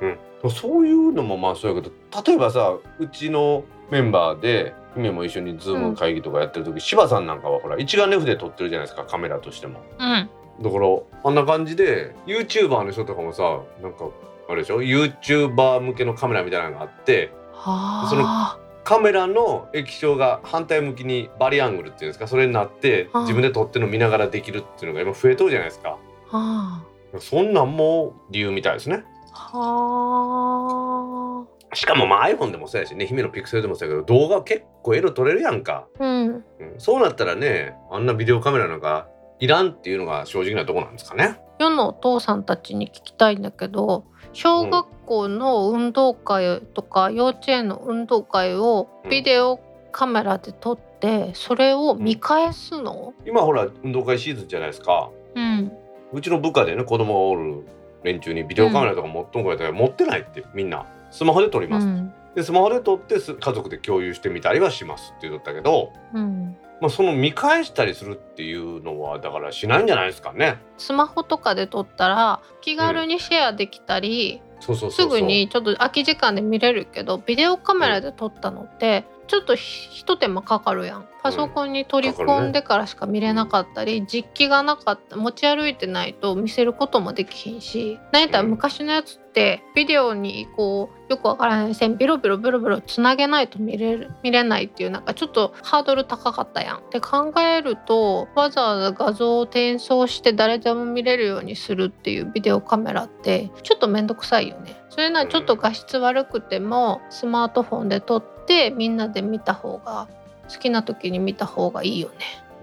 うんうん。そういうのもまあそうやけど例えばさうちのメンバーで姫も一緒にズーム会議とかやってる時、柴さんなんかはほら一眼レフで撮ってるじゃないですかカメラとしても。うん。だからあんな感じで YouTuber の人とかもさなんかあれでしょ？YouTuber 向けのカメラみたいなのがあってはそのあカメラの液晶が反対向きにバリアングルっていうんですか？それになって自分で撮ってるの見ながらできるっていうのが今増えとるじゃないですか。はあ。そんなんも理由みたいですね。はしかもまあ iPhone でもそうやしね姫のピクセルでもそうやけど動画結構エロ撮れるやんか、あうん。うん、そうなったらねあんなビデオカメラなんかいらんっていうのが正直なとこなんですかね世のお父さんたちに聞きたいんだけど小学校の運動会とか幼稚園の運動会をビデオカメラで撮ってそれを見返すの、今ほら運動会シーズンじゃないですか。うん、うちの部下でね子供がおる連中にビデオカメラとか持っとんこやったら持ってないってみんな。スマホで撮ります、うん。でスマホで撮ってす家族で共有してみたりはしますって言っとったけど、うん、まあ、その見返したりするっていうのはだからしないんじゃないですかね。スマホとかで撮ったら気軽にシェアできたり、すぐにちょっと空き時間で見れるけどビデオカメラで撮ったのってちょっとひひと手間かかるやん。パソコンに取り込んでからしか見れなかったり、実機がなかった持ち歩いてないと見せることもできひんし何やったら昔のやつっててビデオにこうよくわからない線ビロビロビロビロつなげないと見れる見れないっていうなんかちょっとハードル高かったやん。って考えるとわざわざ画像を転送して誰でも見れるようにするっていうビデオカメラってちょっと面倒くさいよね。それならちょっと画質悪くてもスマートフォンで撮ってみんなで見た方が好きな時に見た方がいいよね。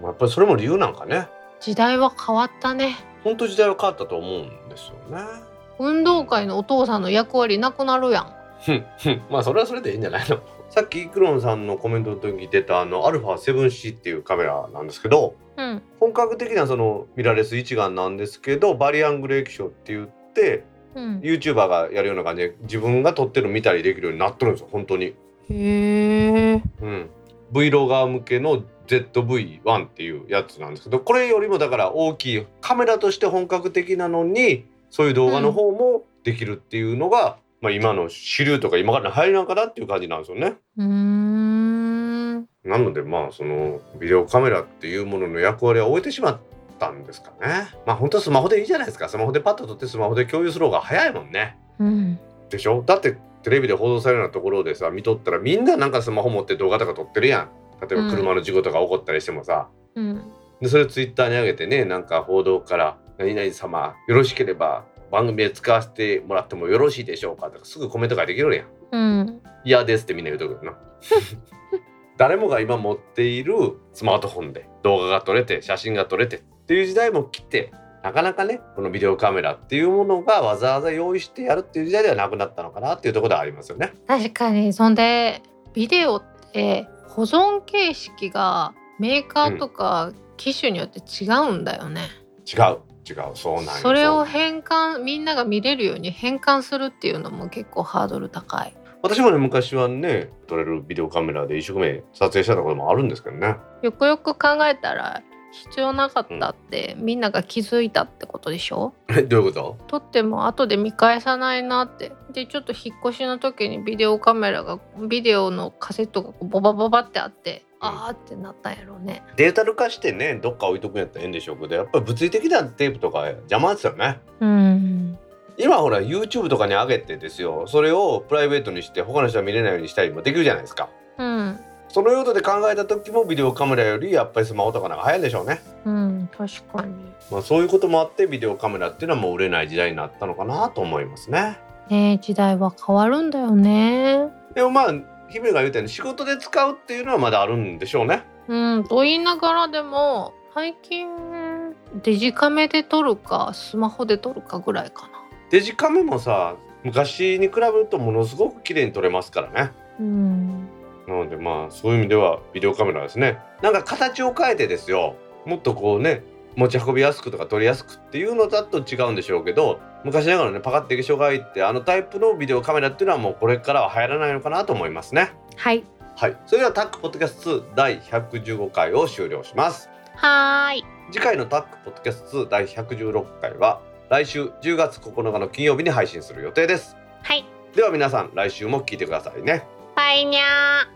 やっぱりそれも理由なんかね時代は変わったね。本当時代は変わったと思うんですよね運動会のお父さんの役割なくなるやん。[laughs] まあそれはそれでいいんじゃないの？[laughs] さっきイクロンさんのコメントの時に出たあの α7C っていうカメラなんですけどうん。本格的なそのミラーレス一眼なんですけどバリアングル液晶って言ってうん。YouTuber がやるような感じで自分が撮ってるの見たりできるようになってるんですよ本当に。へえ。うん、Vlogger 向けの ZV-1 っていうやつなんですけどこれよりもだから大きいカメラとして本格的なのにそういう動画の方もできるっていうのが、まあ、今の主流とか今からの流行りなんかなっていう感じなんですよね。うーん。なのでまあそのビデオカメラっていうものの役割は終えてしまったんですかね。まあ本当はスマホでいいじゃないですかスマホでパッと撮ってスマホで共有する方が早いもんね。うん。でしょ？だってテレビで報道されるようなところでさ見とったらみんななんかスマホ持って動画とか撮ってるやん例えば車の事故とか起こったりしてもさ、うん。でそれツイッターに上げてねなんか報道から「何々様よろしければ番組で使わせてもらってもよろしいでしょうか」とかすぐコメントができるやんうん。「嫌です」ってみんな言うとくけどな [laughs] 誰もが今持っているスマートフォンで動画が撮れて写真が撮れてっていう時代も来てなかなかねこのビデオカメラっていうものがわざわざ用意してやるっていう時代ではなくなったのかなっていうところではありますよね。確かにそんでビデオって保存形式がメーカーとか機種によって違うんだよね。違う違う。そうなんよ。それを変換みんなが見れるように変換するっていうのも結構ハードル高い。私もね昔はね撮れるビデオカメラで一生懸命撮影したこともあるんですけどね。よくよく考えたら必要なかったって、みんなが気づいたってことでしょ？えどういうこと？撮っても後で見返さないなって。でちょっと引っ越しの時にビデオカメラがビデオのカセットがボバボバってあって、うんあーってなったんやろうね。データル化してねどっか置いとくんやったらええんでしょうけどやっぱり物理的なテープとか邪魔ですよね。うん。今ほら YouTube とかに上げてですよ。それをプライベートにして他の人は見れないようにしたりもできるじゃないですか。うん。その用途で考えた時もビデオカメラよりやっぱりスマホとかなんか早いんでしょうね。うん確かに。まあそういうこともあってビデオカメラっていうのはもう売れない時代になったのかなと思いますね。ねえ時代は変わるんだよね。でもまあ姫が言ったように仕事で使うっていうのはまだあるんでしょうね。うんと言いながらでも最近デジカメで撮るかスマホで撮るかぐらいかな。デジカメもさ昔に比べるとものすごく綺麗に撮れますからね。うん。なのでまあそういう意味ではビデオカメラはですね。なんか形を変えてですよ。もっとこうね持ち運びやすくとか撮りやすくっていうのだと違うんでしょうけど昔ながらねパカッて液晶が入ってあのタイプのビデオカメラっていうのはもうこれからは流行らないのかなと思いますね。はい。はい。それではタックポッドキャスト2第115回を終了します。はーい。次回のタックポッドキャスト2第116回は来週10月9日の金曜日に配信する予定です。はい。では皆さん来週も聞いてくださいね。バイニャー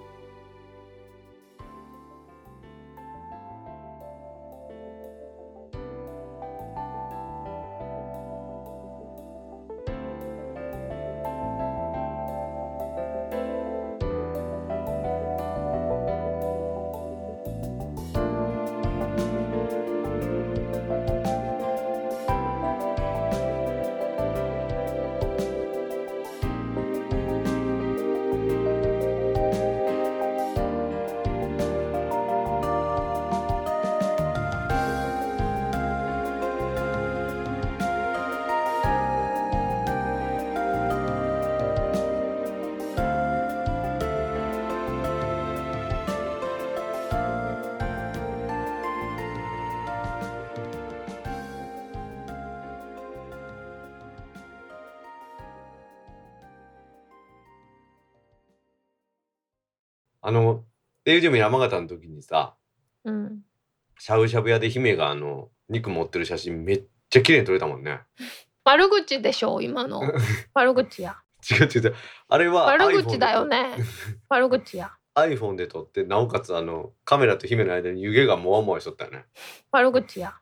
の AUDM 山形の時にさうん。しゃぶしゃぶ屋で姫があの肉持ってる写真めっちゃ綺麗に撮れたもんね。悪口でしょ今の。[laughs] 悪口や。違う違う違う。あれは悪口だよね。悪口や。で iPhone で撮ってなおかつあのカメラと姫の間に湯気がもわもわしとったよね。悪口や